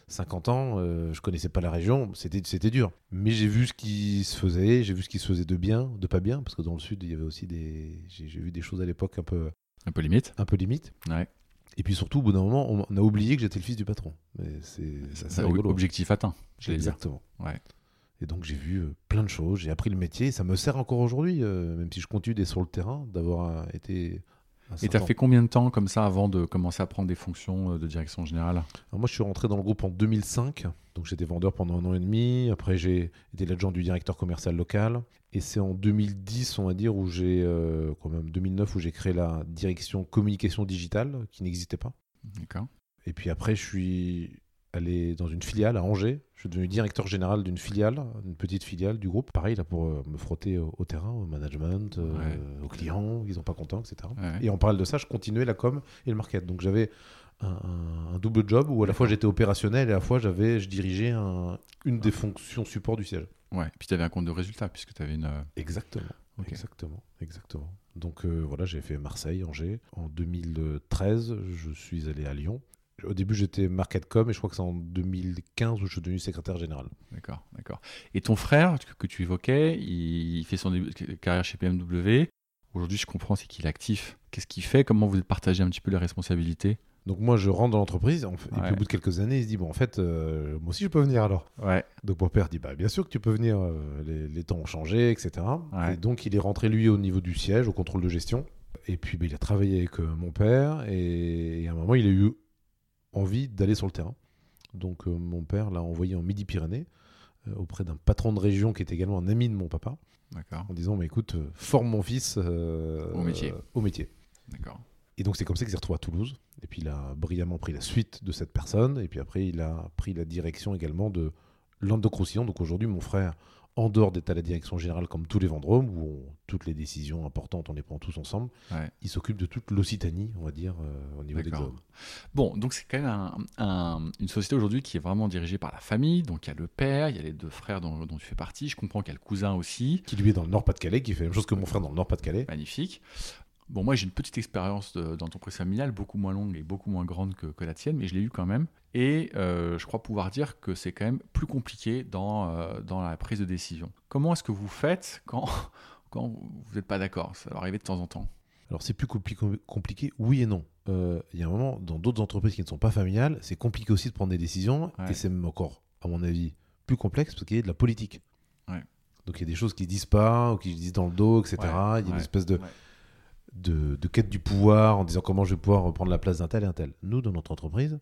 50 euh, ans, je connaissais pas la région, c'était dur. Mais j'ai vu ce qui se faisait, j'ai vu ce qui se faisait de bien, de pas bien, parce que dans le sud, il y avait aussi des. J'ai vu des choses à l'époque un peu. Un peu limite. Un peu limite. Ouais. Et puis surtout, au bout d'un moment, on a oublié que j'étais le fils du patron. C'est objectif atteint. Exactement. Ouais. Et donc j'ai vu euh, plein de choses, j'ai appris le métier, ça me sert encore aujourd'hui, euh, même si je continue d'être sur le terrain, d'avoir euh, été... Et tu as fait combien de temps comme ça avant de commencer à prendre des fonctions de direction générale? Moi je suis rentré dans le groupe en 2005, donc j'étais vendeur pendant un an et demi, après j'ai été l'adjoint du directeur commercial local, et c'est en 2010 on va dire où j'ai, quand même 2009 où j'ai créé la direction communication digitale qui n'existait pas. D'accord. Et puis après je suis allé dans une filiale à Angers. Je suis devenu directeur général d'une filiale, une petite filiale du groupe. Pareil, là, pour euh, me frotter au, terrain, au management, euh, aux clients, ils sont pas contents, etc. Et en parallèle de ça, je continuais la com et le market. Donc j'avais un, double job où à la fois j'étais opérationnel et à la fois j'avais, je dirigeais une des fonctions support du siège. Ouais, et puis tu avais un compte de résultat puisque tu avais une. Euh, exactement. Exactement, exactement. Donc voilà, j'ai fait Marseille, Angers. En 2013, je suis allé à Lyon au début, j'étais market.com et je crois que c'est en 2015 où je suis devenu secrétaire général. D'accord, d'accord. Et ton frère, que, tu évoquais, il fait son carrière chez PMW. Aujourd'hui, je comprends, c'est qu'il est actif. Qu'est-ce qu'il fait? Comment vous partagez un petit peu les responsabilités? Donc moi je rentre dans l'entreprise et puis au bout de quelques années il se dit bon en fait euh, moi aussi je peux venir alors. Ouais. Donc mon père dit bah bien sûr que tu peux venir, euh, les, temps ont changé etc. Et donc il est rentré lui au niveau du siège au contrôle de gestion et puis bah, il a travaillé avec euh, mon père et, et, à un moment il a eu envie d'aller sur le terrain. Donc euh, mon père l'a envoyé en Midi-Pyrénées euh, auprès d'un patron de région qui est également un ami de mon papa. En disant, mais écoute, euh, forme mon fils au métier. au métier. D'accord. Et donc c'est comme ça qu'il s'est retrouvé à Toulouse. Et puis il a brillamment pris la suite de cette personne. Et puis après, il a pris la direction également de Languedoc-Roussillon. Donc aujourd'hui, mon frère en dehors d'être à la direction générale comme tous les vendrums, où toutes les décisions importantes, on les prend tous ensemble, il s'occupe de toute l'Occitanie, on va dire, euh, au niveau des zones. Bon, donc c'est quand même une société aujourd'hui qui est vraiment dirigée par la famille, donc il y a le père, il y a les deux frères dont, dont tu fais partie, je comprends qu'il y a le cousin aussi. Qui lui est dans le Nord-Pas-de-Calais, qui fait la même chose que mon frère dans le Nord-Pas-de-Calais. Magnifique. Bon, moi j'ai une petite expérience d'entreprise familiale, beaucoup moins longue et beaucoup moins grande que, que la tienne, mais je l'ai eu quand même. Et euh, je crois pouvoir dire que c'est quand même plus compliqué dans, euh, dans la prise de décision. Comment est-ce que vous faites quand, quand vous n'êtes pas d'accord? Ça va arriver de temps en temps. Alors c'est plus compliqué, oui et non. Euh, il y a un moment, dans d'autres entreprises qui ne sont pas familiales, c'est compliqué aussi de prendre des décisions, et c'est même encore, à mon avis, plus complexe parce qu'il y a de la politique. Donc il y a des choses qui ne disent pas, ou qui se disent dans le dos, etc. il y a une espèce de de, quête du pouvoir en disant comment je vais pouvoir prendre la place d'un tel et un tel. Nous, dans notre entreprise,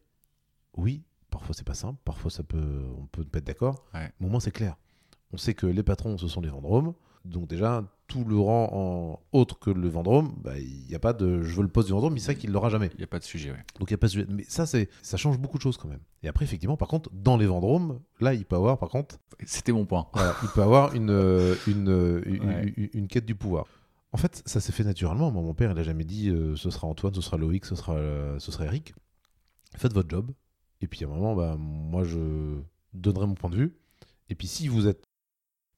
oui, parfois c'est pas simple, parfois ça peut, on peut pas être d'accord, mais au moins c'est clair. On sait que les patrons, ce sont les vendromes. Donc déjà, tout le rang en autre que le vendrome, bah, il n'y a pas de je veux le poste du vendrome, mais c'est qu'il l'aura jamais. Il n'y a pas de sujet, oui. Donc il n'y a pas de sujet. Mais ça, c'est, ça change beaucoup de choses quand même. Et après, effectivement, par contre, dans les vendromes, là, il peut avoir, par contre... C'était mon point. il peut avoir une, euh, une, euh, une, une, quête du pouvoir. En fait, ça s'est fait naturellement. Moi, mon père, il n'a jamais dit euh, ce sera Antoine, ce sera Loïc, ce sera, euh, ce sera Eric. Faites votre job. Et puis à un moment, bah, moi, je donnerai mon point de vue. Et puis si vous n'êtes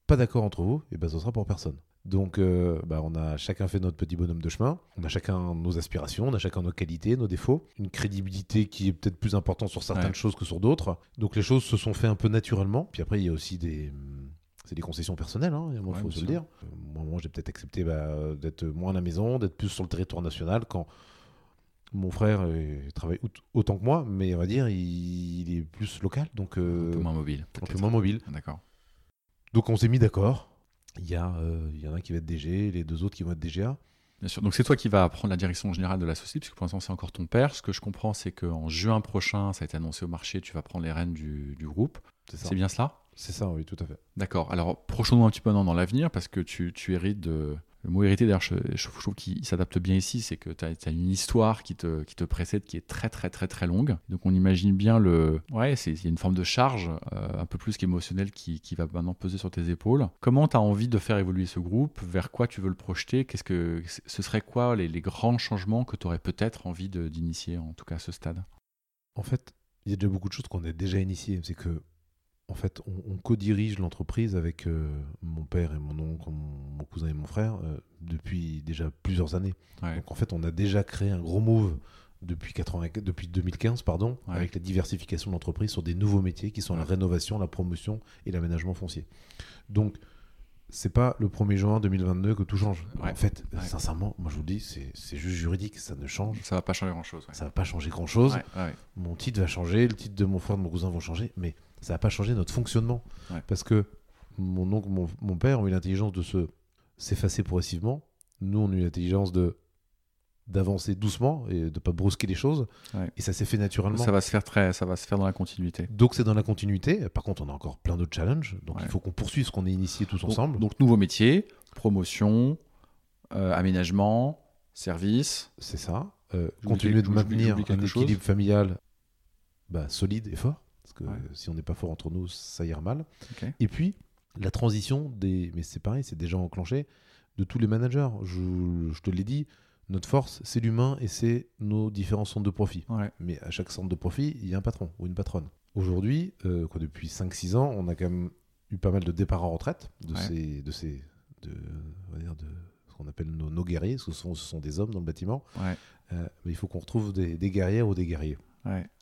pas d'accord entre vous, et ben, ce sera pour personne. Donc, euh, bah, on a chacun fait notre petit bonhomme de chemin. On a chacun nos aspirations, on a chacun nos qualités, nos défauts. Une crédibilité qui est peut-être plus importante sur certaines choses que sur d'autres. Donc, les choses se sont fait un peu naturellement. Puis après, il y a aussi des, c'est des concessions personnelles, hein, il faut se le dire. Euh, moi, j'ai peut-être accepté bah, d'être moins à la maison, d'être plus sur le territoire national quand mon frère travaille autant que moi, mais on va dire il, est plus local, donc euh, un peu moins mobile. Un peu moins mobile. Ah, d'accord. Donc on s'est mis d'accord. Il y, a, euh, il y en a un qui va être DG, les deux autres qui vont être DGA. Bien sûr. Donc c'est toi qui vas prendre la direction générale de la société, puisque pour l'instant c'est encore ton père. Ce que je comprends, c'est qu'en juin prochain, ça a été annoncé au marché, tu vas prendre les rênes du, du groupe. C'est bien cela? C'est ça, oui, tout à fait. D'accord. Alors, projetons-nous un petit peu dans, l'avenir, parce que tu, hérites de, le mot hérité, d'ailleurs, je, trouve qu'il s'adapte bien ici, c'est que tu as, une histoire qui te, qui te précède qui est très très très très longue. Donc on imagine bien le... Ouais, il y a une forme de charge, euh, un peu plus qu'émotionnelle, qui, qui, va maintenant peser sur tes épaules. Comment tu as envie de faire évoluer ce groupe? Vers quoi tu veux le projeter? Qu'est-ce que Ce serait quoi les, les grands changements que tu aurais peut-être envie d'initier, en tout cas à ce stade? En fait, il y a déjà beaucoup de choses qu'on a déjà initiées. C'est que en fait, on, co-dirige l'entreprise avec euh, mon père et mon oncle, mon, cousin et mon frère euh, depuis déjà plusieurs années. Donc en fait, on a déjà créé un gros move depuis, 80, depuis 2015 pardon, avec la diversification de l'entreprise sur des nouveaux métiers qui sont la rénovation, la promotion et l'aménagement foncier. Donc, c'est pas le 1er juin 2022 que tout change. En fait, sincèrement, moi je vous dis, c'est juste juridique, ça ne change. Ça va pas changer grand chose. Ça va pas changer grand chose. Mon titre va changer, le titre de mon frère, de mon cousin vont changer, mais ça va pas changer notre fonctionnement. Parce que mon oncle, mon, père ont eu l'intelligence de se s'effacer progressivement. Nous, on a eu l'intelligence de d'avancer doucement et de pas brusquer les choses. Et ça s'est fait naturellement. Ça va se faire très, ça va se faire dans la continuité. Donc c'est dans la continuité. Par contre, on a encore plein d'autres challenges. Donc il faut qu'on poursuive ce qu'on a initié tous ensemble. Donc nouveaux métiers, promotion, euh, aménagement, service. C'est ça. Euh, continuer de maintenir un équilibre familial bah, solide et fort. Parce que si on n'est pas fort entre nous, ça ira mal. Et puis, la transition des. Mais c'est pareil, c'est déjà enclenché de tous les managers. Je, te l'ai dit, notre force, c'est l'humain et c'est nos différents centres de profit. Mais à chaque centre de profit, il y a un patron ou une patronne. Aujourd'hui, euh, quoi, depuis 5-6 ans, on a quand même eu pas mal de départs en retraite de ces. De ces de, on va dire de ce qu'on appelle nos, guerriers, ce sont, ce sont des hommes dans le bâtiment. Euh, mais il faut qu'on retrouve des, des guerrières ou des guerriers.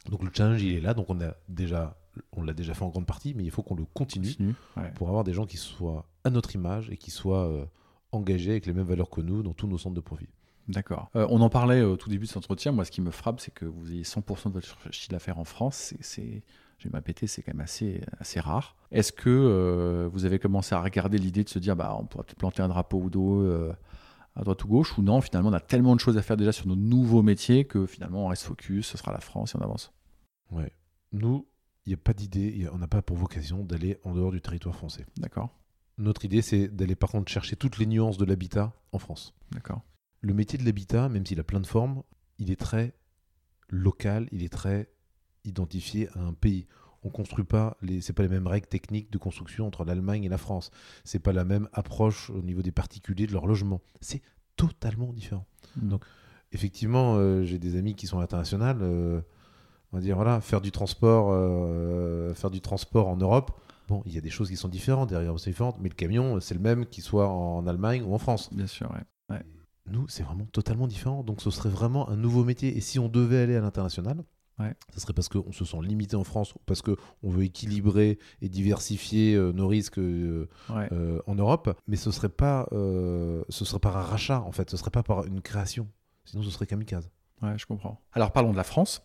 Donc le challenge, il est là. Donc on a déjà, on l'a déjà fait en grande partie, mais il faut qu'on le continue, pour avoir des gens qui soient à notre image et qui soient euh, engagés avec les mêmes valeurs que nous dans tous nos centres de profit. D'accord. Euh, on en parlait au tout début de cet entretien. Moi, ce qui me frappe, c'est que vous ayez 100% de votre chiffre d'affaires en France. C'est, j'ai m'appété, c'est quand même assez, assez rare. Est-ce que euh, vous avez commencé à regarder l'idée de se dire, bah, on pourrait peut-être planter un drapeau ou deux à droite ou gauche, ou non, finalement, on a tellement de choses à faire déjà sur nos nouveaux métiers que finalement, on reste focus, ce sera la France et on avance. Ouais. Nous, il n'y a pas d'idée, on n'a pas pour vocation d'aller en dehors du territoire français. D'accord. Notre idée, c'est d'aller par contre chercher toutes les nuances de l'habitat en France. D'accord. Le métier de l'habitat, même s'il a plein de formes, il est très local, il est très identifié à un pays on construit pas les c'est pas les mêmes règles techniques de construction entre l'Allemagne et la France. C'est pas la même approche au niveau des particuliers de leur logement. C'est totalement différent. Donc effectivement, euh, j'ai des amis qui sont internationaux. Euh, on va dire voilà, faire du transport, euh, faire du transport en Europe. Bon, il y a des choses qui sont différentes, derrière c'est différentes, mais le camion, c'est le même qu'il soit en Allemagne ou en France. Bien sûr, ouais. Nous, c'est vraiment totalement différent. Donc, ce serait vraiment un nouveau métier. Et si on devait aller à l'international, Ouais. Ce serait parce qu'on se sent limité en France, parce qu'on veut équilibrer et diversifier euh, nos risques euh, euh, en Europe, mais ce serait pas, ce serait par un rachat en fait, ce serait pas par une création. Sinon, ce serait kamikaze. Ouais, je comprends. Alors parlons de la France.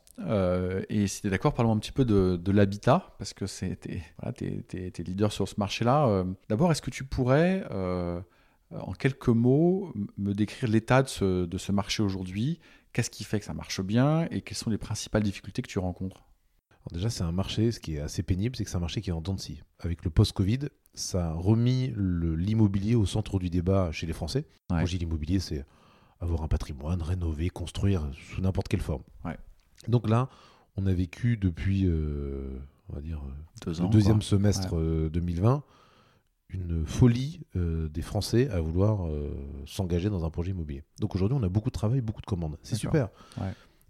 et si tu es d'accord, parlons un petit peu de, l'habitat, parce que tu voilà, es, leader sur ce marché-là. D'abord, est-ce que tu pourrais, en quelques mots, me décrire l'état de de ce marché aujourd'hui Qu'est-ce qui fait que ça marche bien et quelles sont les principales difficultés que tu rencontres? Déjà, c'est un marché, ce qui est assez pénible, c'est que c'est un marché qui est en dents de Avec le post-Covid, ça a remis l'immobilier au centre du débat chez les Français. Quand je dis l'immobilier, c'est avoir un patrimoine, rénover, construire sous n'importe quelle forme. Donc là, on a vécu depuis, euh, on va dire, le deuxième semestre 2020 euh, une folie euh, des Français à vouloir euh, s'engager dans un projet immobilier. Donc aujourd'hui, on a beaucoup de travail, beaucoup de commandes. C'est super.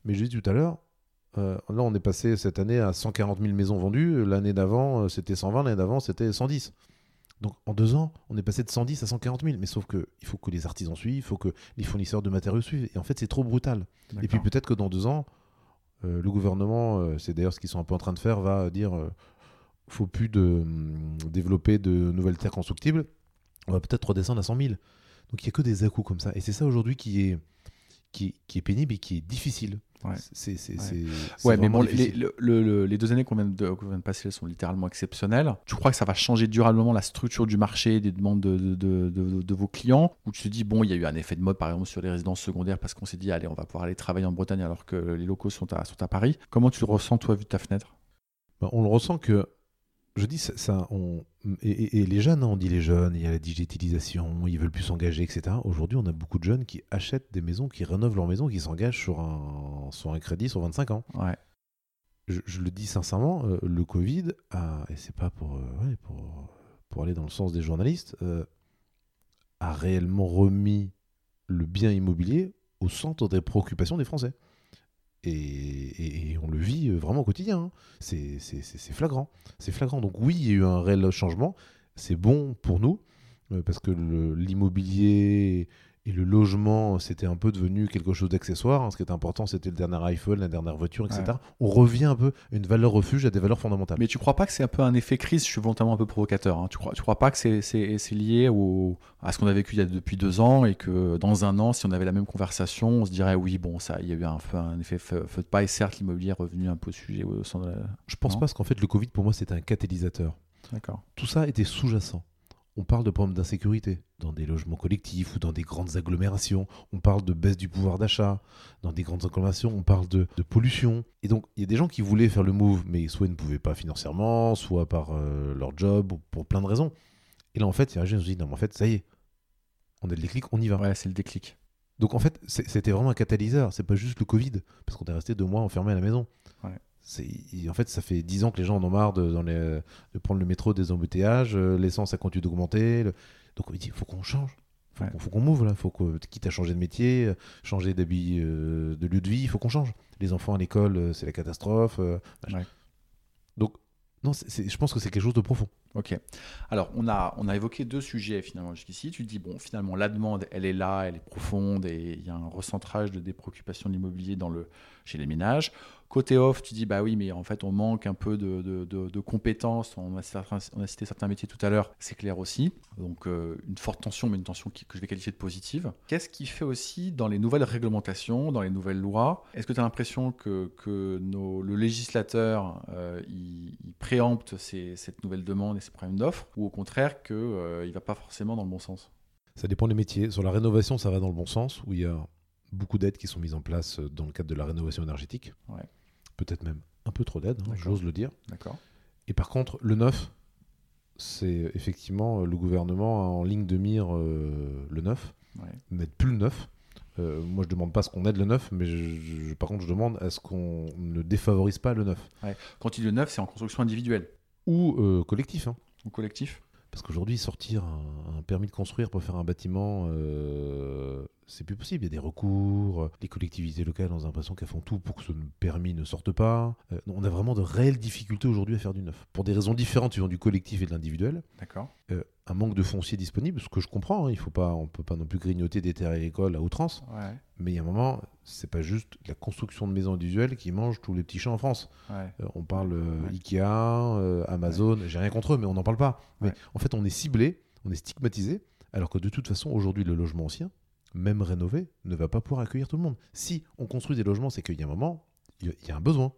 Mais je dit tout à l'heure, euh, là, on est passé cette année à 140 000 maisons vendues. L'année d'avant, c'était 120. L'année d'avant, c'était 110. Donc en deux ans, on est passé de 110 à 140 000. Mais sauf qu'il faut que les artisans suivent, il faut que les fournisseurs de matériaux suivent. Et en fait, c'est trop brutal. Et puis peut-être que dans deux ans, le gouvernement, c'est d'ailleurs ce qu'ils sont un peu en train de faire, va dire faut plus de, hum, développer de nouvelles terres constructibles, on va peut-être redescendre à 100 000. Donc il n'y a que des à comme ça. Et c'est ça aujourd'hui qui est, qui, est pénible et qui est difficile. Ouais, c'est, ouais. mais bon, les, les, deux années qu'on vient, de, vient de passer sont littéralement exceptionnelles. Tu crois que ça va changer durablement la structure du marché, des demandes de, de, de, vos clients? Ou tu te dis, bon, il y a eu un effet de mode, par exemple, sur les résidences secondaires parce qu'on s'est dit, allez, on va pouvoir aller travailler en Bretagne alors que les locaux sont à, sont à Paris. Comment tu le ressens, toi, vu de ta fenêtre? Ben, On le ressent que je dis, ça, on, et, les jeunes, on dit les jeunes, il y a la digitalisation, ils veulent plus s'engager, etc. Aujourd'hui, on a beaucoup de jeunes qui achètent des maisons, qui rénovent leur maison, qui s'engagent sur un, sur un crédit sur 25 ans. Ouais. Je, le dis sincèrement, euh, le Covid, a, et c'est pas pour, euh, pour, pour, aller dans le sens des journalistes, euh, a réellement remis le bien immobilier au centre des préoccupations des Français. Et, on le vit euh, vraiment au quotidien. Hein. C'est flagrant. C'est flagrant. Donc oui, il y a eu un réel changement. C'est bon pour nous, euh, parce que l'immobilier et le logement, c'était un peu devenu quelque chose d'accessoire. Hein. Ce qui était important, c'était le dernier iPhone, la dernière voiture, etc. On revient un peu à une valeur refuge, à des valeurs fondamentales. Mais tu crois pas que c'est un peu un effet crise? Je suis volontairement un peu provocateur. Hein. Tu crois, tu crois pas que c'est lié au, à ce qu'on a vécu il y a depuis deux ans et que dans un an, si on avait la même conversation, on se dirait oui, bon, ça, il y a eu un, un effet feu, de paille. Certes, l'immobilier est revenu un peu au sujet au centre de Je pense pas, parce qu'en fait, le Covid, pour moi, c'était un catalyseur. Tout ça était sous-jacent on parle de problèmes d'insécurité dans des logements collectifs ou dans des grandes agglomérations. On parle de baisse du pouvoir d'achat dans des grandes agglomérations. On parle de, pollution. Et donc, il y a des gens qui voulaient faire le move, mais soit ils ne pouvaient pas financièrement, soit par euh, leur job, ou pour plein de raisons. Et là, en fait, il y a un jeune qui se dit non, mais en fait, ça y est, on a le déclic, on y va. Ouais, c'est le déclic. Donc, en fait, c'était vraiment un catalyseur. C'est pas juste le Covid, parce qu'on est resté deux mois enfermé à la maison. En fait, ça fait 10 ans que les gens en ont marre de, dans les, de prendre le métro des embouteillages, euh, l'essence a continué d'augmenter. Donc on dit, il faut qu'on change. Il faut qu'on move là, faut que, quitte à changer de métier, euh, changer d'habit, euh, de lieu de vie, il faut qu'on change. Les enfants à l'école, c'est la catastrophe. Donc, non, je pense que c'est quelque chose de profond. Ok. Alors, on a, on a évoqué deux sujets finalement jusqu'ici. Tu dis, bon, finalement, la demande, elle est là, elle est profonde et il y a un recentrage de des préoccupations de l'immobilier dans le, chez les ménages. Côté off, tu dis bah oui, mais en fait, on manque un peu de, de, compétences. On a, cité certains métiers tout à l'heure, c'est clair aussi. Donc, euh, une forte tension, mais une tension que je vais qualifier de positive. Qu'est-ce qui fait aussi dans les nouvelles réglementations, dans les nouvelles lois Est-ce que tu as l'impression que, que nos, le législateur euh, il, préempte cette nouvelle demande et ces problèmes d'offres, ou au contraire qu'il euh, ne va pas forcément dans le bon sens Ça dépend des métiers. Sur la rénovation, ça va dans le bon sens, où il y a beaucoup d'aides qui sont mises en place dans le cadre de la rénovation énergétique. Ouais peut-être même un peu trop d'aide, hein, j'ose le dire. D'accord. Et par contre, le neuf, c'est effectivement le gouvernement en ligne de mire euh, le neuf, n'aide plus le neuf. Euh, moi, je demande pas ce qu'on aide le neuf, mais par contre, je demande à ce qu'on ne défavorise pas le neuf. Quand il dit le neuf, c'est en construction individuelle ou euh, collectif. Hein. Ou collectif. Parce qu'aujourd'hui, sortir un, permis de construire pour faire un bâtiment, euh, c'est plus possible. Il y a des recours. Les collectivités locales ont l'impression qu'elles font tout pour que ce permis ne sorte pas. Euh, on a vraiment de réelles difficultés aujourd'hui à faire du neuf. Pour des raisons différentes, suivant du collectif et de l'individuel. D'accord. Euh, un manque de foncier disponible, ce que je comprends. Hein, il faut pas, on peut pas non plus grignoter des terres agricoles à outrance. Mais il y a un moment, c'est pas juste la construction de maisons individuelles qui mange tous les petits champs en France. Euh, on parle euh, Ikea, euh, Amazon, j'ai rien contre eux, mais on n'en parle pas. Mais en fait, on est ciblé, on est stigmatisé, alors que de toute façon, aujourd'hui, le logement ancien, même rénové, ne va pas pouvoir accueillir tout le monde. Si on construit des logements, c'est qu'il y a un moment, il y a un besoin.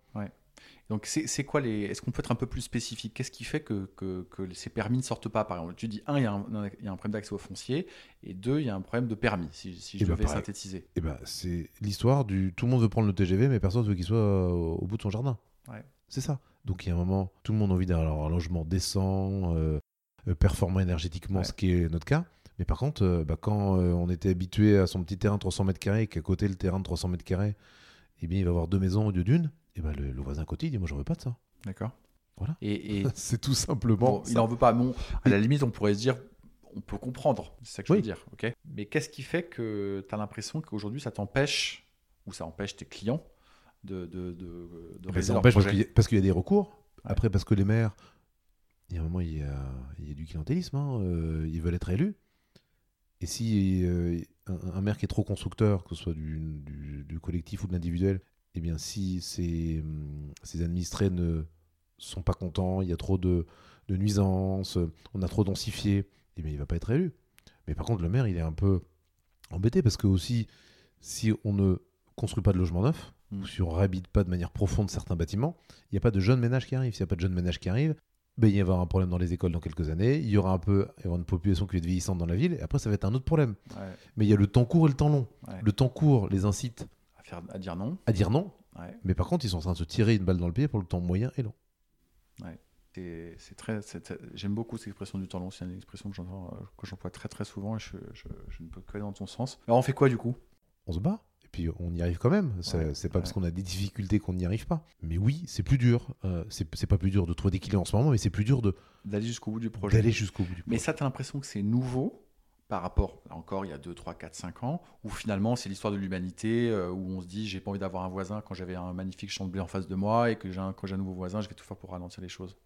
Donc, c'est quoi les. Est-ce qu'on peut être un peu plus spécifique? Qu'est-ce qui fait que, que, ces permis ne sortent pas Par exemple, tu dis, un, il y, a un, il y a un problème d'accès au foncier, et deux, il y a un problème de permis, si, si je eh ben, devais synthétiser. Et eh ben, c'est l'histoire du. Tout le monde veut prendre le TGV, mais personne veut qu'il soit au, bout de son jardin. C'est ça. Donc, il y a un moment, tout le monde a envie d'avoir un logement décent, euh, euh, performant énergétiquement, ce qui est notre cas. Mais par contre, euh, bah, quand on était habitué à son petit terrain de 300 mètres carrés, qu'à côté, le terrain de 300 mètres carrés, eh bien, il va avoir deux maisons au lieu d'une et ben le, voisin côté, il dit Moi, j'en veux pas de ça. D'accord. Voilà. Et, c'est tout simplement. il n'en veut pas. Bon, à la limite, on pourrait se dire on peut comprendre, c'est ça que je veux dire. ok Mais qu'est-ce qui fait que tu as l'impression qu'aujourd'hui, ça t'empêche, ou ça empêche tes clients de, de, de, de eh Parce qu'il y, a des recours. Après, parce que les maires, il y a un moment, il y a, il y a du clientélisme. Hein, euh, ils veulent être élus. Et si euh, un, maire qui est trop constructeur, que ce soit du, du, du collectif ou de l'individuel, eh bien, si ces, hum, administrés ne sont pas contents, il y a trop de, de nuisances, on a trop densifié, eh bien, il ne va pas être élu. Mais par contre, le maire, il est un peu embêté parce que aussi, si on ne construit pas de logements neufs, ou mm. si on ne réhabite pas de manière profonde certains bâtiments, il n'y a pas de jeunes ménages qui arrivent. S'il n'y a pas de jeunes ménages qui arrivent, ben, il y aura un problème dans les écoles dans quelques années, il y aura un peu il y aura une population qui être vieillissante dans la ville, et après ça va être un autre problème. Mais il y a le temps court et le temps long. Le temps court les incite à dire non. À dire non. Mais par contre, ils sont en train de se tirer une balle dans le pied pour le temps moyen et long. C'est très, j'aime beaucoup cette expression du temps long. C'est une expression que j'entends, que j'emploie très très souvent et je, ne peux que aller dans ton sens. Alors on fait quoi du coup? On se bat puis on y arrive quand même. C'est pas parce qu'on a des difficultés qu'on n'y arrive pas. Mais oui, c'est plus dur. Euh, c'est pas plus dur de trouver des clients en ce moment, mais c'est plus dur de d'aller jusqu'au bout du projet. D'aller jusqu'au bout du projet. Mais ça, tu as l'impression que c'est nouveau par rapport, là encore, il y a 2, 3, 4, 5 ans, où finalement c'est l'histoire de l'humanité, euh, où on se dit j'ai pas envie d'avoir un voisin quand j'avais un magnifique champ de blé en face de moi, et que j'ai un, quand j'ai un nouveau voisin, je vais tout faire pour ralentir les choses.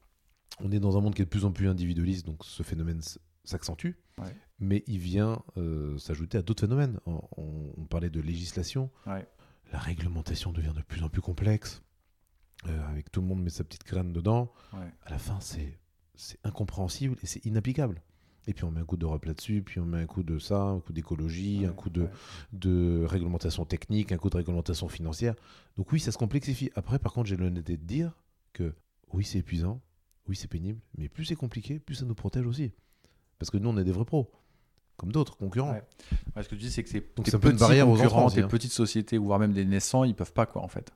On est dans un monde qui est de plus en plus individualiste, donc ce phénomène s'accentue, mais il vient euh, s'ajouter à d'autres phénomènes. On, parlait de législation, la réglementation devient de plus en plus complexe, euh, avec tout le monde met sa petite graine dedans. À la fin, c'est incompréhensible et c'est inapplicable. Et puis on met un coup d'Europe là-dessus, puis on met un coup de ça, un coup d'écologie, un coup de, de réglementation technique, un coup de réglementation financière. Donc oui, ça se complexifie. Après, par contre, j'ai l'honnêteté de dire que oui, c'est épuisant, oui, c'est pénible, mais plus c'est compliqué, plus ça nous protège aussi. Parce que nous, on est des vrais pros, comme d'autres concurrents. Ouais. ce que tu dis, c'est que c'est Donc une barrière aux concurrents, des hein. petites sociétés, voire même des naissants, ils peuvent pas, quoi, en fait.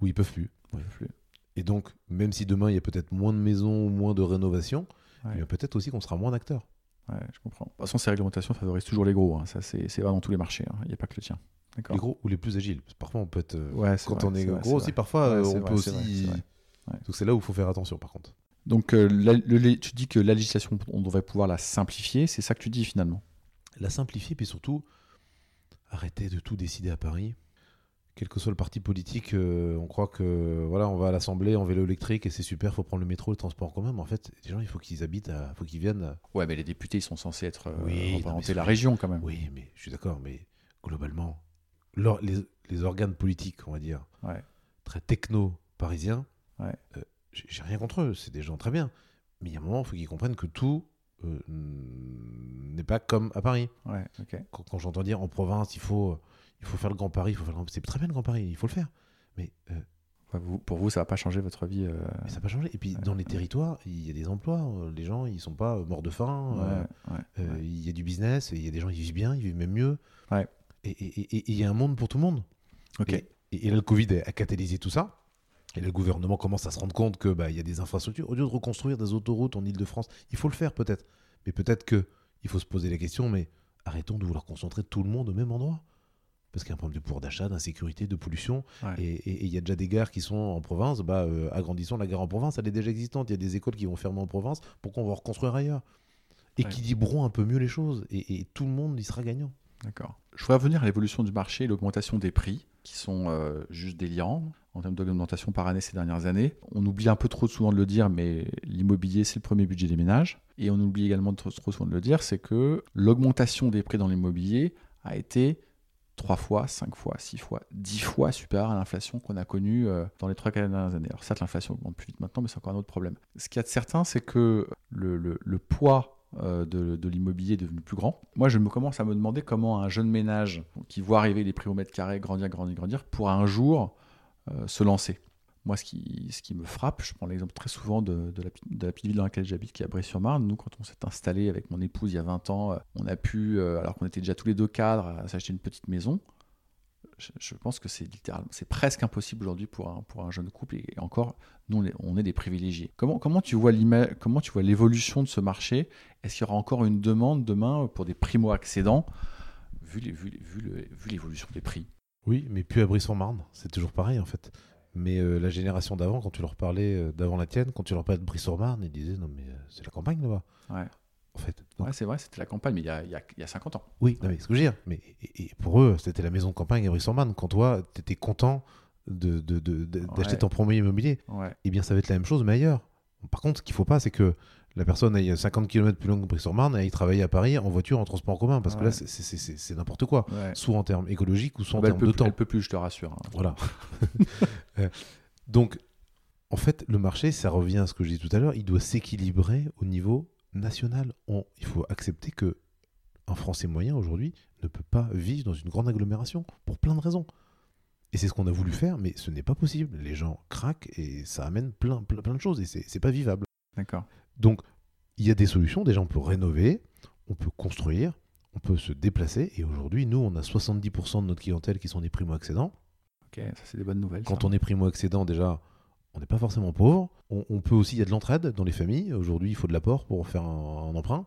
Oui, ils peuvent plus. Ils peuvent plus. Et donc, même si demain, il y a peut-être moins de maisons, moins de rénovations, ouais. peut-être aussi qu'on sera moins d'acteurs. Ouais, je comprends. De toute façon, ces réglementations favorisent toujours les gros. Hein. Ça, c'est vrai dans tous les marchés. Hein. Il n'y a pas que le tien. Les gros ou les plus agiles. Parfois, on peut être. Euh, ouais, quand on est, gros aussi, parfois, on peut aussi. Donc, c'est là où il faut faire attention, par contre. Donc, euh, le, tu dis que la législation, on devrait pouvoir la simplifier. C'est ça que tu dis finalement? La simplifier, puis surtout, arrêter de tout décider à Paris quel que soit le parti politique, euh, on croit que voilà, on va à l'Assemblée en vélo électrique et c'est super, faut prendre le métro, le transport en commun. Mais en fait, les gens, il faut qu'ils habitent, il faut qu'ils viennent. Ouais, mais les députés, ils sont censés être euh, représenter la région quand même. Oui, mais je suis d'accord, mais globalement, les, les, organes politiques, on va dire, très techno parisiens, ouais. Euh, j'ai rien contre eux, c'est des gens très bien. Mais il y a un moment, il faut qu'ils comprennent que tout n'est pas comme à Paris. Ouais, Quand, quand j'entends dire en province, il faut il faut faire le Grand Paris, il faut faire le... c'est très bien le Grand Paris, il faut le faire. Mais euh, pour vous, ça va pas changer votre vie. Euh, mais ça va pas changer. Et puis dans les territoires, il y a des emplois. Euh, les gens, ils sont pas morts de faim. Il y a du business. Il y a des gens qui vivent bien, ils vivent même mieux. Et il y a un monde pour tout le monde. Et, là, le Covid a catalysé tout ça. Et le gouvernement commence à se rendre compte que bah, il y a des infrastructures. Au lieu de reconstruire des autoroutes en Ile-de-France, il faut le faire peut-être. Mais peut-être que il faut se poser la question. Mais arrêtons de vouloir concentrer tout le monde au même endroit parce qu'il y a un problème de pouvoir d'achat, d'insécurité, de pollution. Et il y a déjà des gares qui sont en province. Bah, euh, agrandissons la gare en province, elle est déjà existante. Il y a des écoles qui vont fermer en province. Pourquoi on va reconstruire ailleurs? Équilibrons un peu mieux les choses et, tout le monde y sera gagnant. D'accord. Je voudrais revenir à l'évolution du marché et l'augmentation des prix, qui sont euh, juste délirants en termes d'augmentation par année ces dernières années. On oublie un peu trop souvent de le dire, mais l'immobilier, c'est le premier budget des ménages. Et on oublie également trop, trop souvent de le dire, c'est que l'augmentation des prix dans l'immobilier a été 3 fois, 5 fois, 6 fois, 10 fois supérieur à l'inflation qu'on a connue euh, dans les 3 dernières années. Alors certes, l'inflation augmente plus vite maintenant, mais c'est encore un autre problème. Ce qu'il y a de certain, c'est que le, le, poids de, de l'immobilier est devenu plus grand. Moi, je me commence à me demander comment un jeune ménage qui voit arriver les prix au mètre carré grandir, grandir, grandir, pourra un jour euh, se lancer. Moi, ce qui, ce qui me frappe, je prends l'exemple très souvent de, de, la, de, la, petite ville dans laquelle j'habite, qui est à Bray-sur-Marne. Nous, quand on s'est installé avec mon épouse il y a 20 ans, euh, on a pu, euh, alors qu'on était déjà tous les deux cadres, s'acheter une petite maison. Je, pense que c'est littéralement, c'est presque impossible aujourd'hui pour un, pour un jeune couple. Et encore, nous, on est, des privilégiés. Comment, comment tu vois comment tu vois l'évolution de ce marché? Est-ce qu'il y aura encore une demande demain pour des primo-accédants, vu, vu, vu l'évolution des prix? Oui, mais plus à Bray-sur-Marne. C'est toujours pareil, en fait. Mais euh, la génération d'avant, quand tu leur parlais euh, d'avant la tienne, quand tu leur parlais de Brie-sur-Marne, ils disaient non, mais euh, c'est la campagne là-bas. Ouais. En fait. Ouais, c'est vrai, c'était la campagne, mais il y a, y, a, y a, 50 ans. Oui, mais ce que je veux dire. Mais, et, pour eux, c'était la maison de campagne à Brie-sur-Marne. Quand toi, tu étais content d'acheter de, de, ton premier immobilier, eh bien, ça va être la même chose, mais ailleurs. Par contre, ce qu'il ne faut pas, c'est que la personne aille 50 km plus loin que Brie-sur-Marne et aille travailler à Paris en voiture, en transport en commun, parce que là, c'est n'importe quoi. Soit en termes écologiques ou soit en ah bah, termes de temps. Elle peut plus, je te rassure. Hein. Voilà. Donc, en fait, le marché, ça revient à ce que je disais tout à l'heure, il doit s'équilibrer au niveau national. il faut accepter que un Français moyen aujourd'hui ne peut pas vivre dans une grande agglomération pour plein de raisons. Et c'est ce qu'on a voulu faire, mais ce n'est pas possible. Les gens craquent et ça amène plein, plein, plein de choses et c'est pas vivable. D'accord. Donc, il y a des solutions. Déjà, on peut rénover, on peut construire, on peut se déplacer. Et aujourd'hui, nous, on a 70% de notre clientèle qui sont des primo-accédants. Ok, ça c'est des bonnes nouvelles. Quand on est primo-accédant, déjà, on n'est pas forcément pauvre. On, peut aussi, il y a de l'entraide dans les familles. Aujourd'hui, il faut de l'apport pour faire un, emprunt.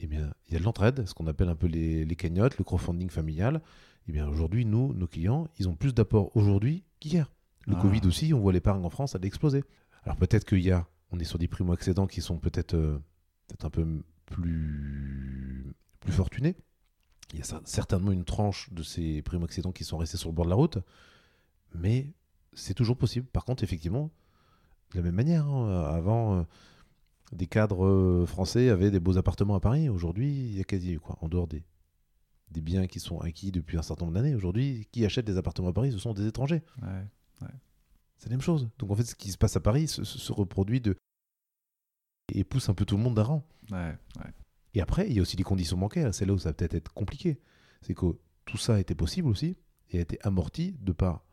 Eh bien, il y a de l'entraide, ce qu'on appelle un peu les, les cagnottes, le crowdfunding familial. Eh bien, aujourd'hui, nous, nos clients, ils ont plus d'apport aujourd'hui qu'hier. Le ah. Covid aussi, on voit l'épargne en France, elle a explosé. Alors peut-être qu'il y a, on est sur des primo-accédants qui sont peut-être euh, peut un peu plus, plus fortunés. Il y a certainement une tranche de ces primo-accédants qui sont restés sur le bord de la route. Mais c'est toujours possible. Par contre, effectivement, de la même manière, hein, avant, euh, des cadres euh, français avaient des beaux appartements à Paris. Aujourd'hui, il y a quasi quoi, en dehors des, des biens qui sont acquis depuis un certain nombre d'années. Aujourd'hui, qui achète des appartements à Paris, ce sont des étrangers. C'est la même chose. Donc en fait, ce qui se passe à Paris se, reproduit de et pousse un peu tout le monde d'un rang. Et après, il y a aussi les conditions bancaires. C'est là où ça va peut-être être compliqué. C'est que tout ça était possible aussi et a été amorti de par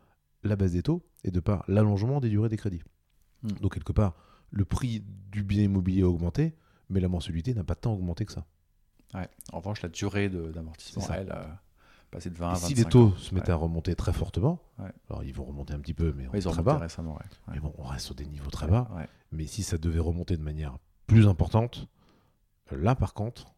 la baisse des taux et de par l'allongement des durées des crédits. Hmm. Donc quelque part, le prix du bien immobilier a augmenté, mais la mensualité n'a pas tant augmenté que ça. En revanche, la durée d'amortissement, elle, a passé de 20 à 25 Si les taux se mettaient à remonter très fortement, alors ils vont remonter un petit peu, mais ils ont très bas. Récemment, mais bon, on reste sur des niveaux très bas. Mais si ça devait remonter de manière plus importante, là par contre,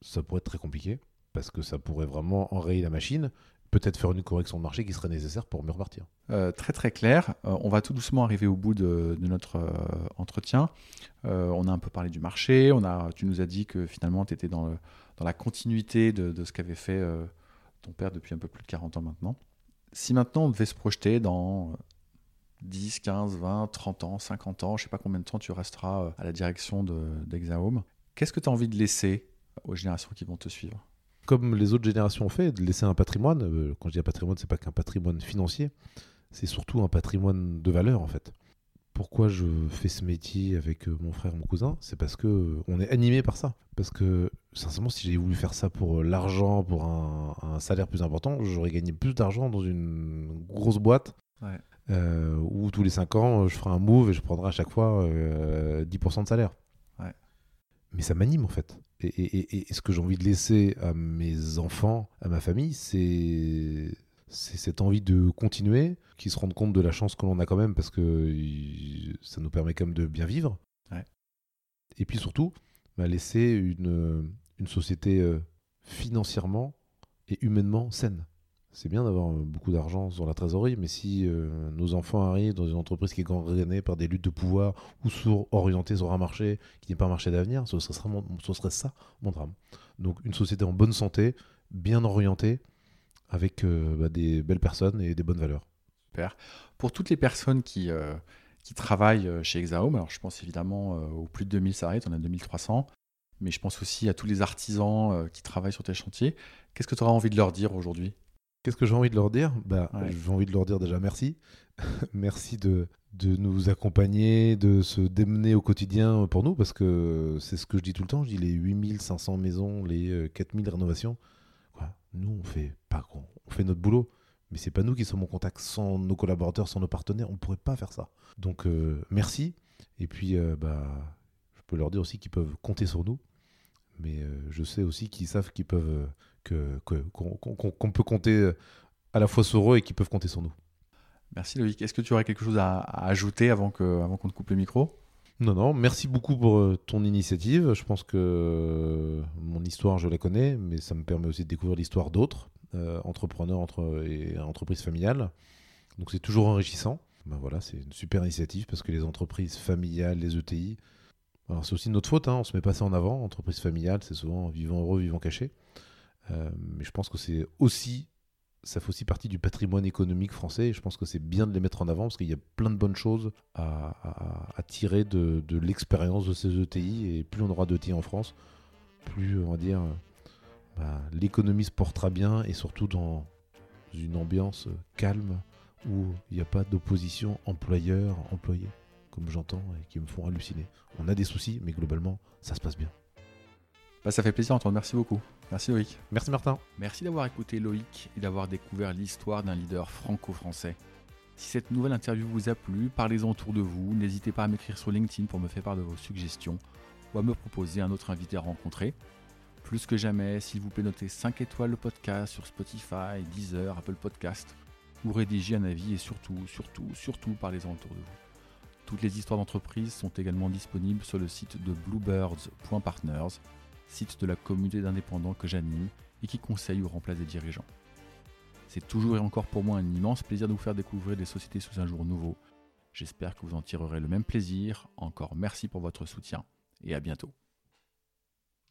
ça pourrait être très compliqué parce que ça pourrait vraiment enrayer la machine peut-être faire une correction de marché qui serait nécessaire pour mieux repartir. Euh, très très clair. Euh, on va tout doucement arriver au bout de, notre euh, entretien. on a un peu parlé du marché. On a, tu nous as dit que finalement tu étais dans, dans la continuité de, ce qu'avait fait ton père depuis un peu plus de 40 ans maintenant. Si maintenant on devait se projeter dans 10, 15, 20, 30 ans, 50 ans, je ne sais pas combien de temps tu resteras à la direction d'Exahome, qu'est-ce que tu as envie de laisser aux générations qui vont te suivre? Comme les autres générations ont fait, de laisser un patrimoine. Euh, quand je dis un patrimoine, c'est pas qu'un patrimoine financier, c'est surtout un patrimoine de valeur en fait. Pourquoi je fais ce métier avec euh, mon frère mon cousin? C'est parce que euh, on est animé par ça. Parce que sincèrement, si j'avais voulu faire ça pour l'argent, pour un, salaire plus important, j'aurais gagné plus d'argent dans une grosse boîte. où tous les 5 ans, je ferai un move et je prendrai à chaque fois 10% de salaire. Mais ça m'anime en fait et, ce que j'ai envie de laisser à mes enfants, à ma famille, c'est cette envie de continuer, qu'ils se rendent compte de la chance que l'on a quand même, parce que ça nous permet quand même de bien vivre. Et puis surtout, bah, laisser une, une société euh, financièrement et humainement saine c'est bien d'avoir euh, beaucoup d'argent sur la trésorerie, mais si euh, nos enfants arrivent dans une entreprise qui est gangrénée par des luttes de pouvoir ou sur, orientée sur un marché qui n'est pas un marché d'avenir, ce, serait ça mon drame. Donc une société en bonne santé, bien orientée, avec euh, bah, des belles personnes et des bonnes valeurs. Super. Pour toutes les personnes qui, qui travaillent chez Exahome, alors je pense évidemment aux plus de 2000 salariés, on a 2300, mais je pense aussi à tous les artisans qui travaillent sur tes chantiers. Qu'est-ce que tu auras envie de leur dire aujourd'hui? Qu'est-ce que j'ai envie de leur dire? Bah, J'ai envie de leur dire déjà merci. merci de, de nous accompagner, de se démener au quotidien pour nous, parce que c'est ce que je dis tout le temps. Je dis les 8500 maisons, les 4000 euh, rénovations. Nous, on fait, pas, on fait notre boulot. Mais c'est pas nous qui sommes en contact sans nos collaborateurs, sans nos partenaires. On pourrait pas faire ça. Donc, euh, merci. Et puis, euh, bah, je peux leur dire aussi qu'ils peuvent compter sur nous. Mais je sais aussi qu'ils savent qu'ils peuvent qu'on peut compter euh, à la fois sur eux et qu'ils peuvent compter sur nous. Merci Loïc. Est-ce que tu aurais quelque chose à, ajouter avant qu'on avant qu'on te coupe le micro? Non, non. Merci beaucoup pour euh, ton initiative. Je pense que euh, mon histoire, je la connais, mais ça me permet aussi de découvrir l'histoire d'autres entrepreneurs entre, et entreprises familiales. Donc c'est toujours enrichissant. Ben voilà, c'est une super initiative parce que les entreprises familiales, les ETI, alors c'est aussi notre faute, hein, on se met pas ça en avant. Entreprise familiale, c'est souvent vivant heureux, vivant caché. Euh, mais je pense que c'est aussi, ça fait aussi partie du patrimoine économique français. Et je pense que c'est bien de les mettre en avant parce qu'il y a plein de bonnes choses à, tirer de, l'expérience de ces ETI. Et plus on aura d'ETI en France, plus on va dire bah, l'économie se portera bien et surtout dans une ambiance calme où il n'y a pas d'opposition employeur-employé, comme j'entends et qui me font halluciner. On a des soucis, mais globalement, ça se passe bien. Bah, ça fait plaisir d'entendre. Merci beaucoup. Merci Loïc. Merci Martin. Merci d'avoir écouté Loïc et d'avoir découvert l'histoire d'un leader franco-français. Si cette nouvelle interview vous a plu, parlez-en autour de vous. N'hésitez pas à m'écrire sur LinkedIn pour me faire part de vos suggestions ou à me proposer un autre invité à rencontrer. Plus que jamais, s'il vous plaît, notez 5 étoiles le podcast sur Spotify, Deezer, Apple Podcast ou rédigez un avis et surtout, surtout, surtout, parlez-en autour de vous. Toutes les histoires d'entreprise sont également disponibles sur le site de bluebirds.partners, site de la communauté d'indépendants que j'anime et qui conseille ou remplace des dirigeants. C'est toujours et encore pour moi un immense plaisir de vous faire découvrir des sociétés sous un jour nouveau. J'espère que vous en tirerez le même plaisir. Encore merci pour votre soutien et à bientôt.